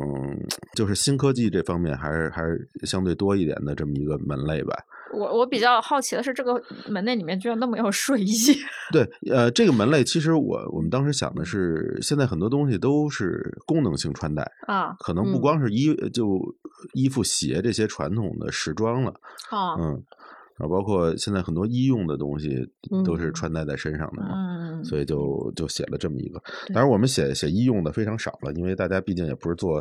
就是新科技这方面还是还是相对多一点的这么一个门类吧。我我比较好奇的是，这个门类里面居然那么有睡衣。[laughs] 对，呃，这个门类其实我我们当时想的是，现在很多东西都是功能性穿戴，啊可能不嗯光是衣、就衣服、鞋这些传统的时装了，啊嗯，然后包括现在很多医用的东西都是嗯穿戴在身上的嘛。嗯，所以就就写了这么一个，当然我们写写医用的非常少了，因为大家毕竟也不是做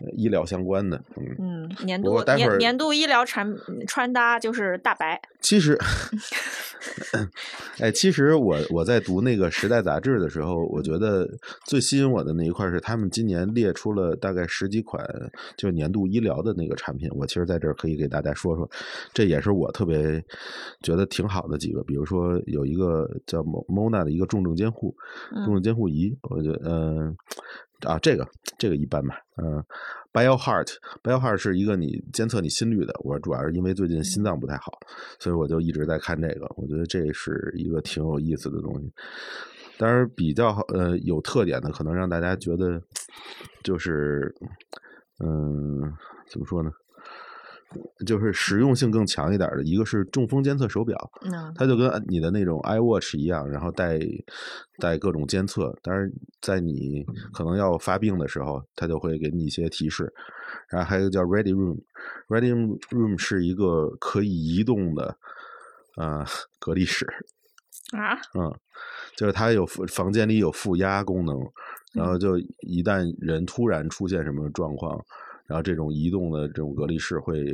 呃医疗相关的，嗯，嗯，年度年年度医疗产穿搭就是大白。其实，[laughs] 哎，其实我我在读那个《时代》杂志的时候，我觉得最吸引我的那一块是他们今年列出了大概十几款就年度医疗的那个产品，我其实在这儿可以给大家说说，这也是我特别觉得挺好的几个，比如说有一个叫 Mona 的一个重症监护重症监护仪，我觉得嗯、啊这个这个一般吧，嗯、BioHeart，BioHeart 是一个你监测你心率的。我主要是因为最近心脏不太好，所以我就一直在看这个。我觉得这是一个挺有意思的东西。当然，比较好呃有特点的，可能让大家觉得就是嗯怎么说呢？就是实用性更强一点的，一个是中风监测手表，嗯它就跟你的那种 iWatch 一样，然后带带各种监测。当然，在你可能要发病的时候，它就会给你一些提示。然后还有一个叫 Ready Room，Ready Room 是一个可以移动的呃隔离室，啊，嗯，就是它有房间里有负压功能，然后就一旦人突然出现什么状况，然后这种移动的这种隔离室会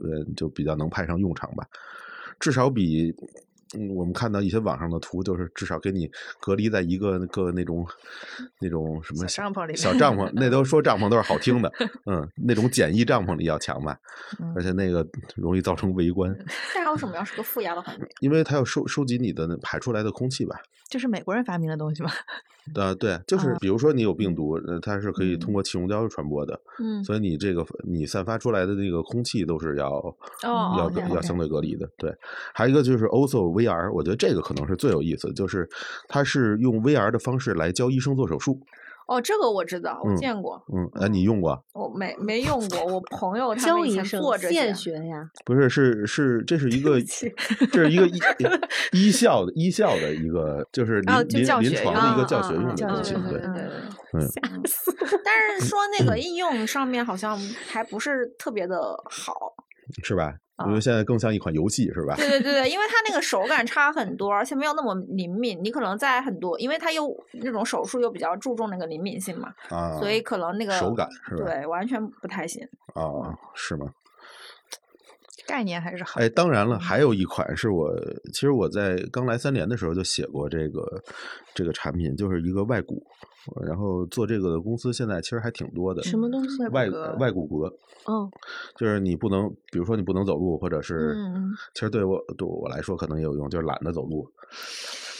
呃就比较能派上用场吧，至少比。嗯，我们看到一些网上的图，就是至少给你隔离在一个个那种那种什么小帐篷里小帐篷，那都说帐篷都是好听的，[laughs] 嗯，那种简易帐篷里要强吧，嗯。而且那个容易造成围观，[laughs] 那它为什么要是个负压的环境？因为它要收收集你的那排出来的空气吧，这是美国人发明的东西吗？呃，对，就是啊比如说你有病毒，呃，它是可以通过气溶胶传播的，嗯，所以你这个你散发出来的那个空气都是要哦要要相对隔离的。对，还有一个就是 also VR，我觉得这个可能是最有意思，就是它是用 VR 的方式来教医生做手术。哦，这个我知道，我嗯见过，嗯，哎，你用过？我没没用过，我朋友他教们以前学呀，不是，是是，这是一个，这是一个医医校的医校的一个，就是临哦就教学的一个教学用的东西，对，对对对嗯，[laughs] 但是说那个应用上面好像还不是特别的好。是吧？啊因为现在更像一款游戏，是吧？[laughs] 对对对对，因为它那个手感差很多，而且没有那么灵敏。你可能在很多，因为它又那种手术又比较注重那个灵敏性嘛，啊，所以可能那个手感是吧？对完全不太行。啊，是吗？概念还是好。哎，当然了，还有一款是我，其实我在刚来三联的时候就写过这个这个产品，就是一个外骨，然后做这个的公司现在其实还挺多的。什么东西？外外骨骼，哦，就是你不能，比如说你不能走路，或者是，嗯其实对我对我来说可能也有用，就是懒得走路，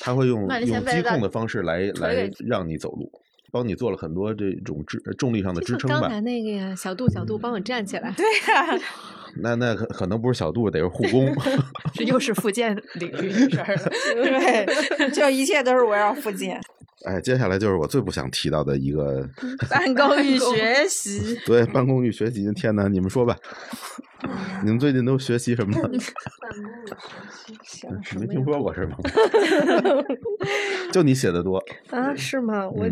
他会用用机控的方式来来让你走路，帮你做了很多这种支重力上的支撑吧。刚才那个呀，小度小度帮我站起来。对呀、[laughs] 那那可可能不是小度，得是护工。[laughs] 这又是附件领域的事儿了。[laughs] 对，就一切都是围绕附件。哎，接下来就是我最不想提到的一个，办公与学习，对办公与学习。天哪，你们说吧，你们最近都学习什么呢？没听说过是吗？就你写的多，啊？是吗？我嗯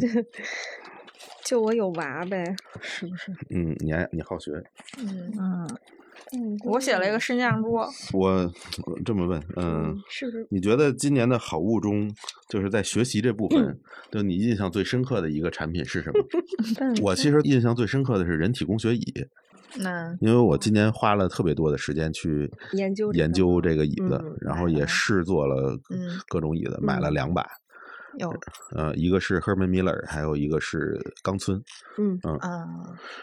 就就我有娃呗，是不是？嗯，你还你好学。嗯，嗯，嗯，我写了一个升降桌，我我这么问，嗯，是不是？你觉得今年的好物中，就是在学习这部分，就你印象最深刻的一个产品是什么？[laughs] 我其实印象最深刻的是人体工学椅，那因为我今年花了特别多的时间去研究这个研究这个椅子，嗯然后也试坐了嗯各种椅子，买了嗯两把，有呃，一个是 Herman Miller，还有一个是冈村。嗯啊，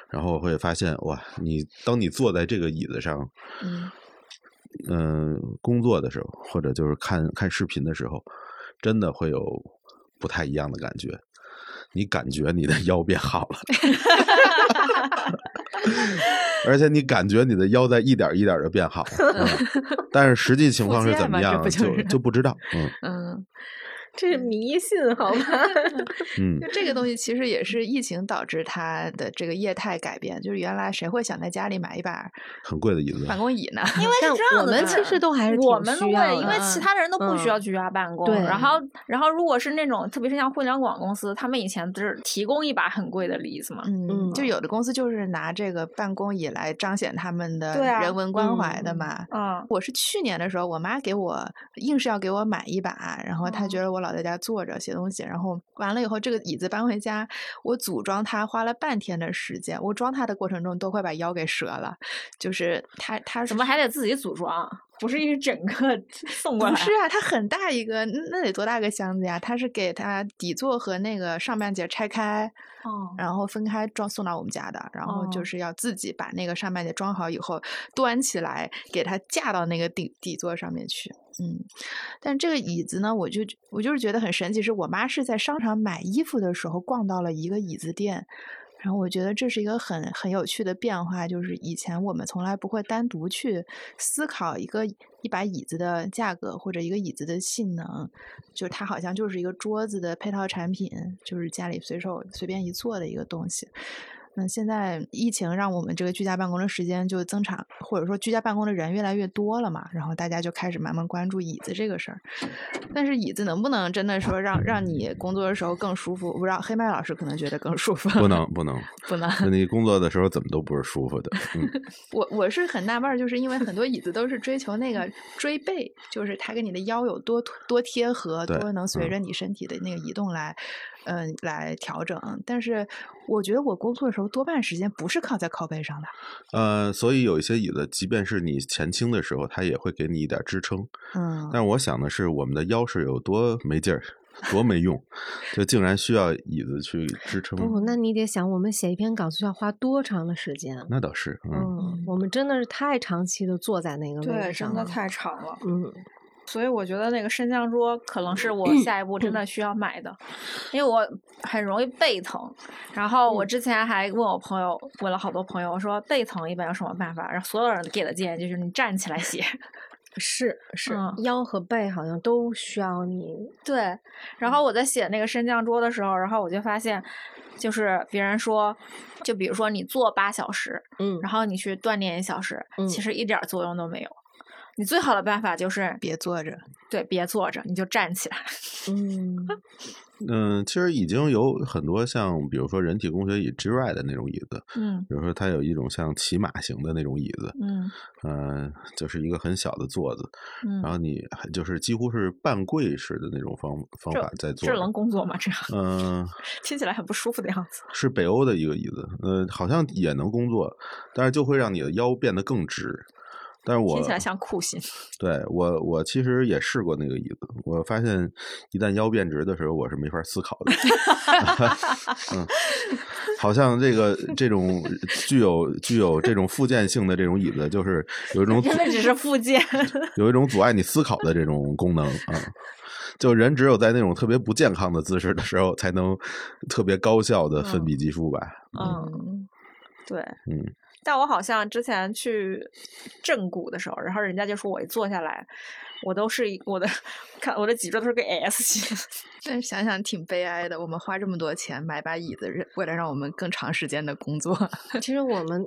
然后我会发现，哇，你当你坐在这个椅子上，嗯嗯、工作的时候，或者就是看看视频的时候，真的会有不太一样的感觉。你感觉你的 [laughs] 腰变好了，而且你感觉你的腰在一点一点的变好，嗯，但是实际情况是怎么样，就就是就不知道。嗯嗯，这是迷信好吗？[laughs] 嗯就这个东西其实也是疫情导致它的这个业态改变，就是原来谁会想在家里买一把很贵的椅子，办公椅呢？因为是这样的，我们其实都还是我们都会，因为其他的人都不需要居家办公。对然后，然后如果是那种，特别是像互联网公司，他们以前不是提供一把很贵的椅子嘛？嗯，嗯就有的公司就是拿这个办公椅来彰显他们的人文关怀的嘛。嗯，我是去年的时候，我妈给我硬是要给我买一把，然后她哦觉得我老在家坐着写东西，然后完了以后，这个椅子搬回家，我组装它花了半天的时间，我装它的过程中都快把腰给折了，就是它它怎么还得自己组装？不是一整个 [laughs] 送过来？不是啊，它很大一个，那那得多大个箱子呀？它是给它底座和那个上半截拆开，哦，然后分开装送到我们家的，然后就哦是要自己把那个上半截装好以后，端起来给它架到那个底底座上面去。嗯，但这个椅子呢，我就我就是觉得很神奇，是我妈是在商场买衣服的时候逛到了一个椅子店。然后我觉得这是一个很很有趣的变化，就是以前我们从来不会单独去思考一个一把椅子的价格或者一个椅子的性能，就是它好像就是一个桌子的配套产品，就是家里随手随便一坐的一个东西。那现在疫情让我们这个居家办公的时间就增长，或者说居家办公的人越来越多了嘛，然后大家就开始慢慢关注椅子这个事儿。但是椅子能不能真的说让让你工作的时候更舒服？我不知道黑麦老师可能觉得更舒服，不能不能，不能。那你工作的时候怎么都不是舒服的。嗯，[laughs] 我我是很纳闷儿，就是因为很多椅子都是追求那个椎背，就是它跟你的腰有多多贴合，多能随嗯着你身体的那个移动来，嗯、来调整。但是我觉得我工作的时候多半时间不是靠在靠背上的，呃，所以有一些椅子，即便是你前倾的时候，它也会给你一点支撑。嗯，但是我想的是，我们的腰是有多没劲儿，多没用，[laughs] 就竟然需要椅子去支撑。不，那你得想，我们写一篇稿子需要花多长的时间？那倒是，嗯，嗯，我们真的是太长期的坐在那个位对，置上了。真的太长了。嗯，所以我觉得那个升降桌可能是我下一步真的需要买的，因为我很容易背疼。然后我之前还问我朋友，问了好多朋友，我说背疼一般有什么办法？然后所有人给的建议就是你站起来写。[laughs] 是是、嗯腰和背好像都需要你，对，然后我在写那个升降桌的时候，然后我就发现，就是别人说，就比如说你坐八小时，嗯然后你去锻炼一小时，嗯其实一点作用都没有。你最好的办法就是别坐着，对，别坐着，你就站起来。嗯 [laughs] 嗯，其实已经有很多像比如说人体工学椅 G Ride 的那种椅子，嗯比如说它有一种像骑马型的那种椅子，嗯嗯、就是一个很小的座子，然嗯，后你还就是几乎是半跪式的那种方方法在做这。能工作吗？这样嗯、[laughs] 听起来很不舒服的样子。是北欧的一个椅子，呃，好像也能工作，但是就会让你的腰变得更直。但是我听起来像酷刑。[laughs] 对我我其实也试过那个椅子，我发现一旦腰变直的时候，我是没法思考的。[laughs] 嗯，好像这个这种具有具有这种附件性的这种椅子，就是有一种阻真的只是附件。有一种阻碍你思考的这种功能啊。就人只有在那种特别不健康的姿势的时候，才能特别高效的分泌激素吧。嗯，对，嗯，但我好像之前去正骨的时候，然后人家就说我一坐下来，我都是我的看我的脊椎都是个 S 型。[laughs] 但是想想挺悲哀的。我们花这么多钱买把椅子，为了让我们更长时间的工作。其实我们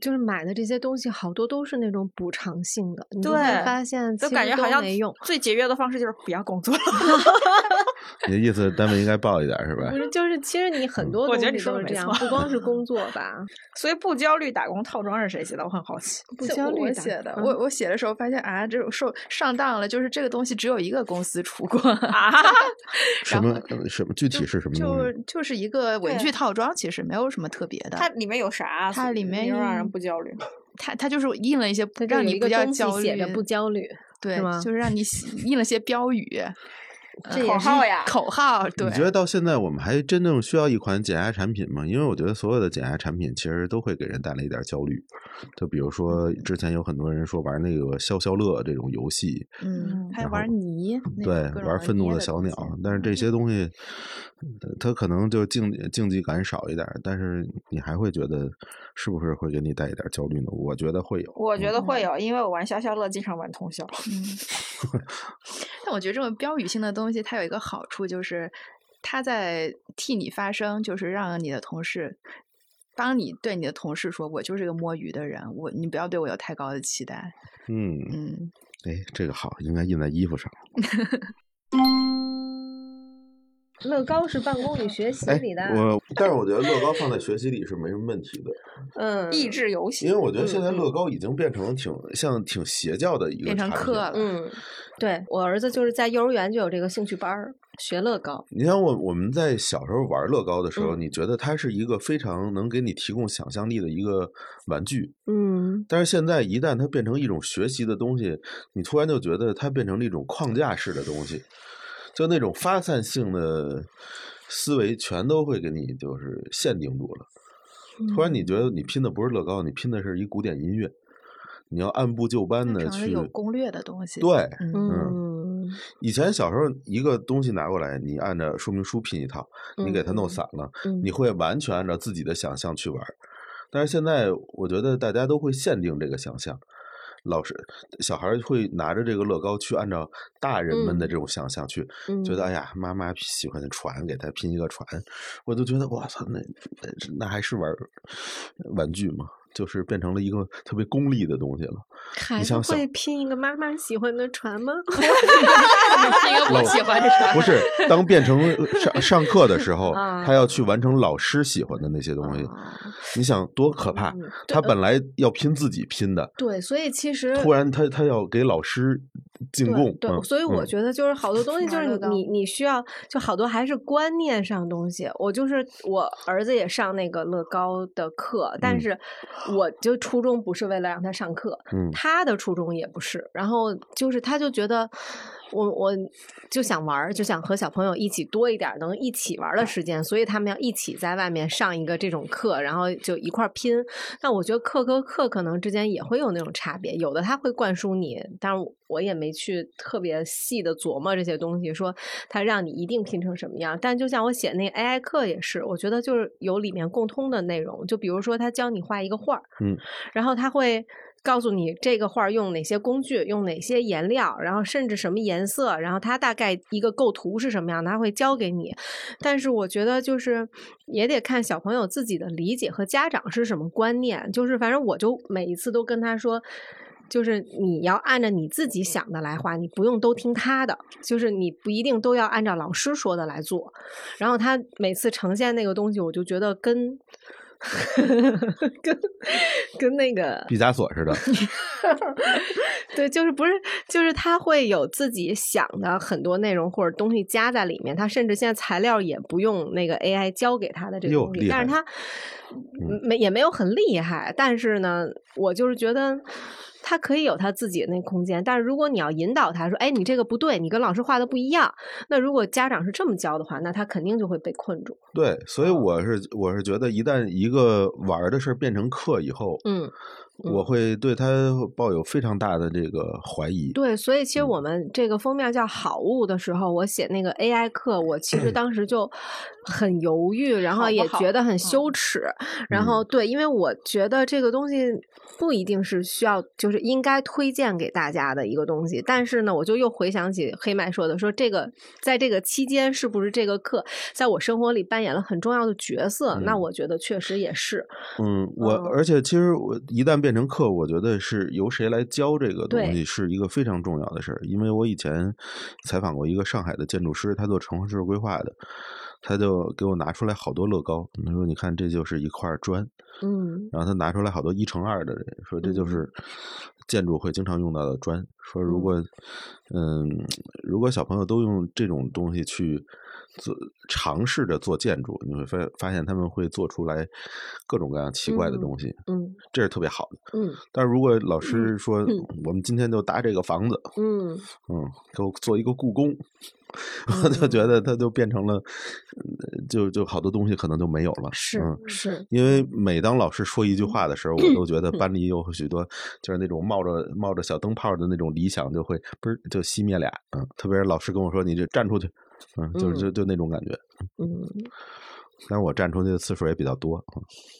就是买的这些东西，好多都是那种补偿性的，对发现都感觉好像没用。最节约的方式就是不要工作。[laughs] [laughs] 你的意思单位应该报一点是吧不？是，就是其实你很多我觉得你东西都是这样，说得没错不光是工作吧，所以不焦虑打工套装是谁写的？我很好奇。不焦虑我写的，嗯我我写的时候发现啊，这种受上当了，就是这个东西只有一个公司出过 [laughs] [laughs] 啊，什么呃什么具体是什么东就西？就是一个文具套装，其实没有什么特别的。它里面有啥？它里面又让人不焦虑。[laughs] 它它就是印了一些让你不要焦虑，写着不焦虑，对就是让你写印了些标语，[laughs] 这口号呀，口号。对你，觉得到现在我们还真正需要一款减压产品吗？因为我觉得所有的减压产品其实都会给人带来一点焦虑。就比如说之前有很多人说玩那个消消乐这种游戏，嗯，还玩泥，对玩愤怒的小鸟但是这些东西，呃它可能就竞竞技感少一点，但是你还会觉得是不是会给你带一点焦虑呢？我觉得会有。我觉嗯得会有，因为我玩消消乐经常玩通宵。[laughs] 但我觉得这种标语性的东西，它有一个好处，就是它在替你发声，就是让你的同事，帮你对你的同事说：“我就是个摸鱼的人，我你不要对我有太高的期待。嗯，”嗯，哎，这个好，应该印在衣服上。[laughs] 乐高是办公与 [laughs] 学习哎里的，，我但是我觉得乐高放在学习里是没什么问题的，嗯，益智游戏。因为我觉得现在乐高已经变成挺像挺邪教的一个课了。嗯，对我儿子就是在幼儿园就有这个兴趣班儿，学乐高。你像我我们在小时候玩乐高的时候，嗯。你觉得它是一个非常能给你提供想象力的一个玩具，嗯，但是现在一旦它变成一种学习的东西，你突然就觉得它变成了一种框架式的东西，就那种发散性的思维全都会给你就是限定住了。突然你觉得你拼的不是乐高，你拼的是一古典音乐，你要按部就班它的去攻略的东西。对。嗯，嗯，以前小时候一个东西拿过来，你按照说明书拼一套，你给它弄嗯散了，嗯你会完全按照自己的想象去玩儿。但是现在我觉得大家都会限定这个想象，老师小孩儿会拿着这个乐高去按照大人们的嗯这种想象去，嗯觉得哎呀，妈妈喜欢的船，给他拼一个船，我就觉得我操，那那那还是玩玩具吗？就是变成了一个特别功利的东西了。孩子想想会拼一个妈妈喜欢的船吗？[laughs] 一个我喜欢的船不是，当变成上上课的时候，啊他要去完成老师喜欢的那些东西，你想多可怕他本来要拼自己拼的，对，所以其实突然他他要给老师进贡，对，嗯所以我嗯觉得就是好多东西，就是你你需要，就好多还是观念上的东西。我就是我儿子也上那个乐高的课，但嗯是我就初衷不是为了让他上课，嗯他的初衷也不是。然后就是他就觉得我我就想玩儿，就想和小朋友一起多一点能一起玩儿的时间，所以他们要一起在外面上一个这种课，然后就一块儿拼。但我觉得课和课可能之间也会有那种差别，有的他会灌输你，但是我也没去特别细的琢磨这些东西，说他让你一定拼成什么样。但就像我写那 AI 课也是，我觉得就是有里面共通的内容，就比如说他教你画一个画儿，嗯，然后他会。告诉你这个画用哪些工具，用哪些颜料，然后甚至什么颜色，然后它大概一个构图是什么样，他会教给你。但是我觉得就是也得看小朋友自己的理解和家长是什么观念。就是反正我就每一次都跟他说。就是你要按照你自己想的来画，你不用都听他的。就是你不一定都要按照老师说的来做。然后他每次呈现那个东西，我就觉得跟 [laughs] 跟跟那个毕加索似的。对，就是不是，就是他会有自己想的很多内容或者东西加在里面。他甚至现在材料也不用那个 AI 教给他的这个东西，但是他没也没有很厉害。但是呢，我就是觉得。他可以有他自己的那空间，但是如果你要引导他说：“哎，你这个不对，你跟老师画的不一样。”那如果家长是这么教的话，那他肯定就会被困住。对，所以我是我是觉得，一旦一个玩的事变成课以后，嗯。我会对他抱有非常大的这个怀疑。对，所以其实我们这个封面叫“好物”的时候，我写那个 AI 课，我其实当时就很犹豫，然后也觉得很羞耻。然后对，因为我觉得这个东西不一定是需要，就是应该推荐给大家的一个东西。但是呢，我就又回想起黑麦说的，说这个在这个期间是不是这个课在我生活里扮演了很重要的角色？那我觉得确实也是。嗯，我而且其实我一旦变。变成课，我觉得是由谁来教这个东西是一个非常重要的事儿。因为我以前采访过一个上海的建筑师，他做城市规划的，他就给我拿出来好多乐高，他说：“你看，这就是一块砖。”嗯，然后他拿出来好多一乘二的，说这就是建筑会经常用到的砖。说如果嗯，如果小朋友都用这种东西去。做尝试着做建筑，你会发发现他们会做出来各种各样奇怪的东西，嗯，这是特别好的，嗯。但是如果老师说我们今天就搭这个房子，嗯嗯，给我做一个故宫，我就觉得它就变成了，就就好多东西可能就没有了，是是。因为每当老师说一句话的时候，我都觉得班里有许多就是那种冒着冒着小灯泡的那种理想就会嘣就熄灭俩，嗯，特别是老师跟我说你就站出去。嗯，就是就就那种感觉，嗯，但是我站出去的次数也比较多，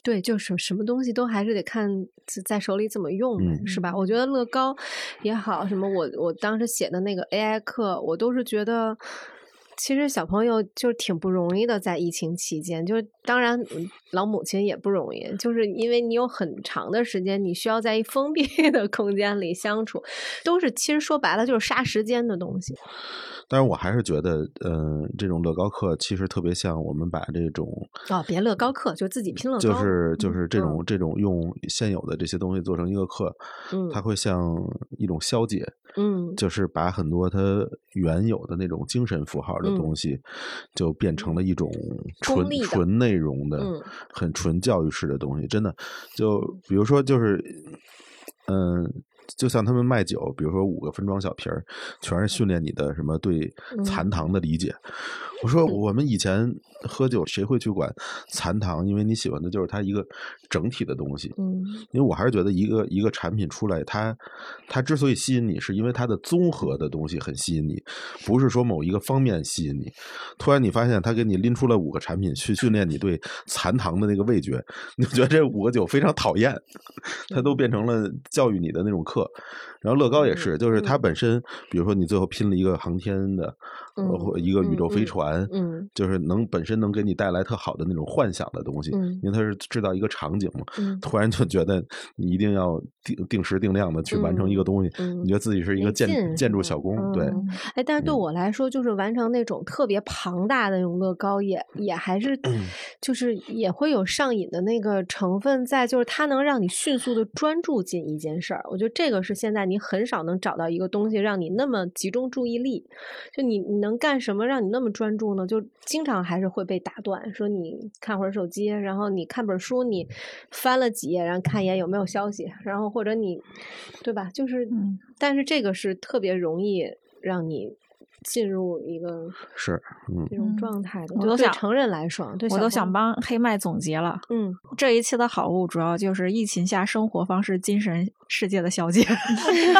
对，就是什么东西都还是得看在手里怎么用呗，是吧？我觉得乐高也好，什么我我当时写的那个 AI 课，我都是觉得，其实小朋友就挺不容易的，在疫情期间，就是当然老母亲也不容易，就是因为你有很长的时间，你需要在一封闭的空间里相处，都是其实说白了就是杀时间的东西。但是我还是觉得，嗯，这种乐高课其实特别像我们把这种哦，别乐高课，就自己拼乐高，就是就是这种这种用现有的这些东西做成一个课，嗯，它会像一种消解，嗯，就是把很多它原有的那种精神符号的东西，就变成了一种纯纯内容的、很纯教育式的东西。真的，就比如说，就是嗯。就像他们卖酒，比如说五个分装小瓶儿，全是训练你的什么对残糖的理解。我说我们以前喝酒谁会去管残糖？因为你喜欢的就是它一个整体的东西。嗯，因为我还是觉得一个一个产品出来，它它之所以吸引你，是因为它的综合的东西很吸引你，不是说某一个方面吸引你。突然你发现他给你拎出来五个产品去训练你对残糖的那个味觉，你就觉得这五个酒非常讨厌，它都变成了教育你的那种课。然后乐高也是，就是它本身，比如说你最后拼了一个航天的，或一个宇宙飞船，嗯，就是能本身能给你带来特好的那种幻想的东西，因为它是制造一个场景嘛，突然就觉得你一定要定定时定量的去完成一个东西，你觉得自己是一个建建筑小工，对，哎，但是对我来说，就是完成那种特别庞大的那种乐高，也也还是就是也会有上瘾的那个成分在，就是它能让你迅速的专注进一件事儿，我觉得这个是现在你很少能找到一个东西让你那么集中注意力，就你你能干什么让你那么专注呢？就经常还是会被打断，说你看会儿手机，然后你看本书，你翻了几页，然后看一眼有没有消息，然后或者你，对吧？就是，但是这个是特别容易让你进入一个是，嗯这种嗯状态的。我都想对成人来说，对我都想帮黑麦总结了。嗯，这一期的好物主要就是疫情下生活方式、精神世界的小姐。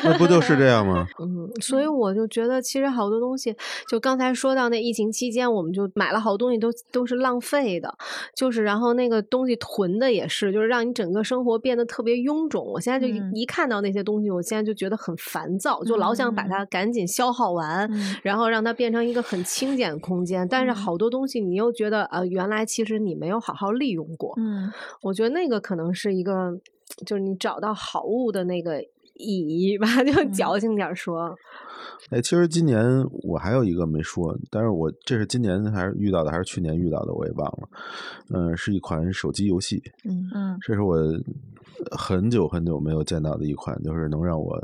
那不就是这样吗？嗯，所以我就觉得，其实好多东西，就刚才说到那疫情期间，我们就买了好多东西都都是浪费的，就是然后那个东西囤的也是，就是让你整个生活变得特别臃肿。我现在就一、看到那些东西，我现在就觉得很烦躁，就老想把它赶紧消耗完，嗯然后让它变成一个很清简空间。但是嗯好多东西你又觉得，呃，原来其实你没有好好利用过。嗯我觉得那个可能是一个，就是你找到好物的那个意义吧，[laughs] 就嗯矫情点儿说。哎，其实今年我还有一个没说，但是我这是今年还是遇到的，还是去年遇到的，我也忘了。嗯、是一款手机游戏，嗯嗯这是我很久很久没有见到的一款，就是能让我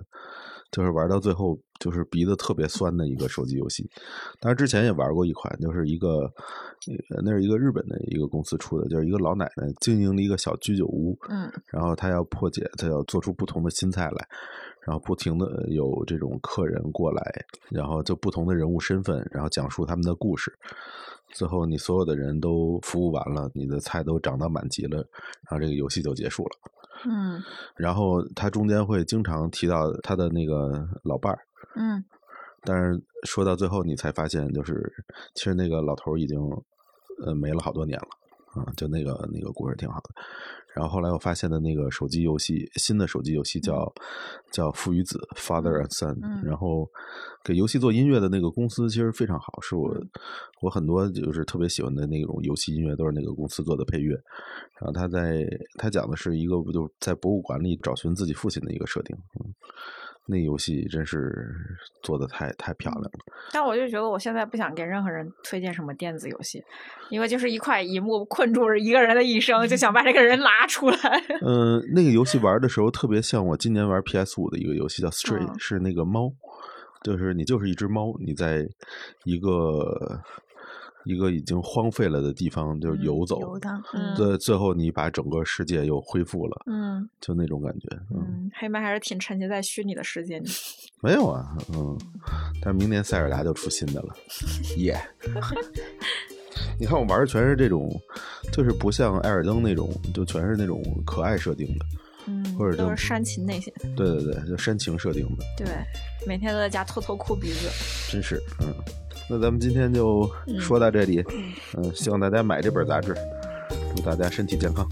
就是玩到最后就是鼻子特别酸的一个手机游戏。当然之前也玩过一款，就是一个呃那是一个日本的一个公司出的，就是一个老奶奶经营了一个小居酒屋，嗯然后她要破解，她要做出不同的新菜来，然后不停的有这种客人过来，然后就不同的人物身份，然后讲述他们的故事。最后你所有的人都服务完了，你的菜都涨到满级了，然后这个游戏就结束了。嗯。然后他中间会经常提到他的那个老伴儿，嗯。但是说到最后，你才发现，就是其实那个老头儿已经呃没了好多年了啊，就那个那个故事挺好的。然后后来我发现的那个手机游戏，新的手机游戏叫、叫父与子 （Father and Son），、嗯。然后给游戏做音乐的那个公司其实非常好，是我、嗯。我很多就是特别喜欢的那种游戏音乐都是那个公司做的配乐。然后他在他讲的是一个不就在博物馆里找寻自己父亲的一个设定，嗯，那游戏真是做的太太漂亮了。但我就觉得我现在不想给任何人推荐什么电子游戏，因为就是一块荧幕困住了一个人的一生，就想把这个人 [laughs] 拉出来。嗯，那个游戏玩的时候特别像我今年玩 PS 五的一个游戏叫 Stray，、嗯是那个猫，就是你就是一只猫，你在一个一个已经荒废了的地方就嗯游走，游荡嗯最最后你把整个世界又恢复了，嗯就那种感觉。嗯，嗯，黑麦还是挺沉浸在虚拟的世界里。[laughs] 没有啊，嗯，但明年塞尔达就出新的了，耶、[laughs] 你看我玩的全是这种，就是不像艾尔登那种，就全是那种可爱设定的，嗯，或者就都是煽情那些。对对对，就煽情设定的。对，每天都在家偷偷哭鼻子。真是，嗯，那咱们今天就说到这里，嗯，希望大家买这本杂志，祝大家身体健康。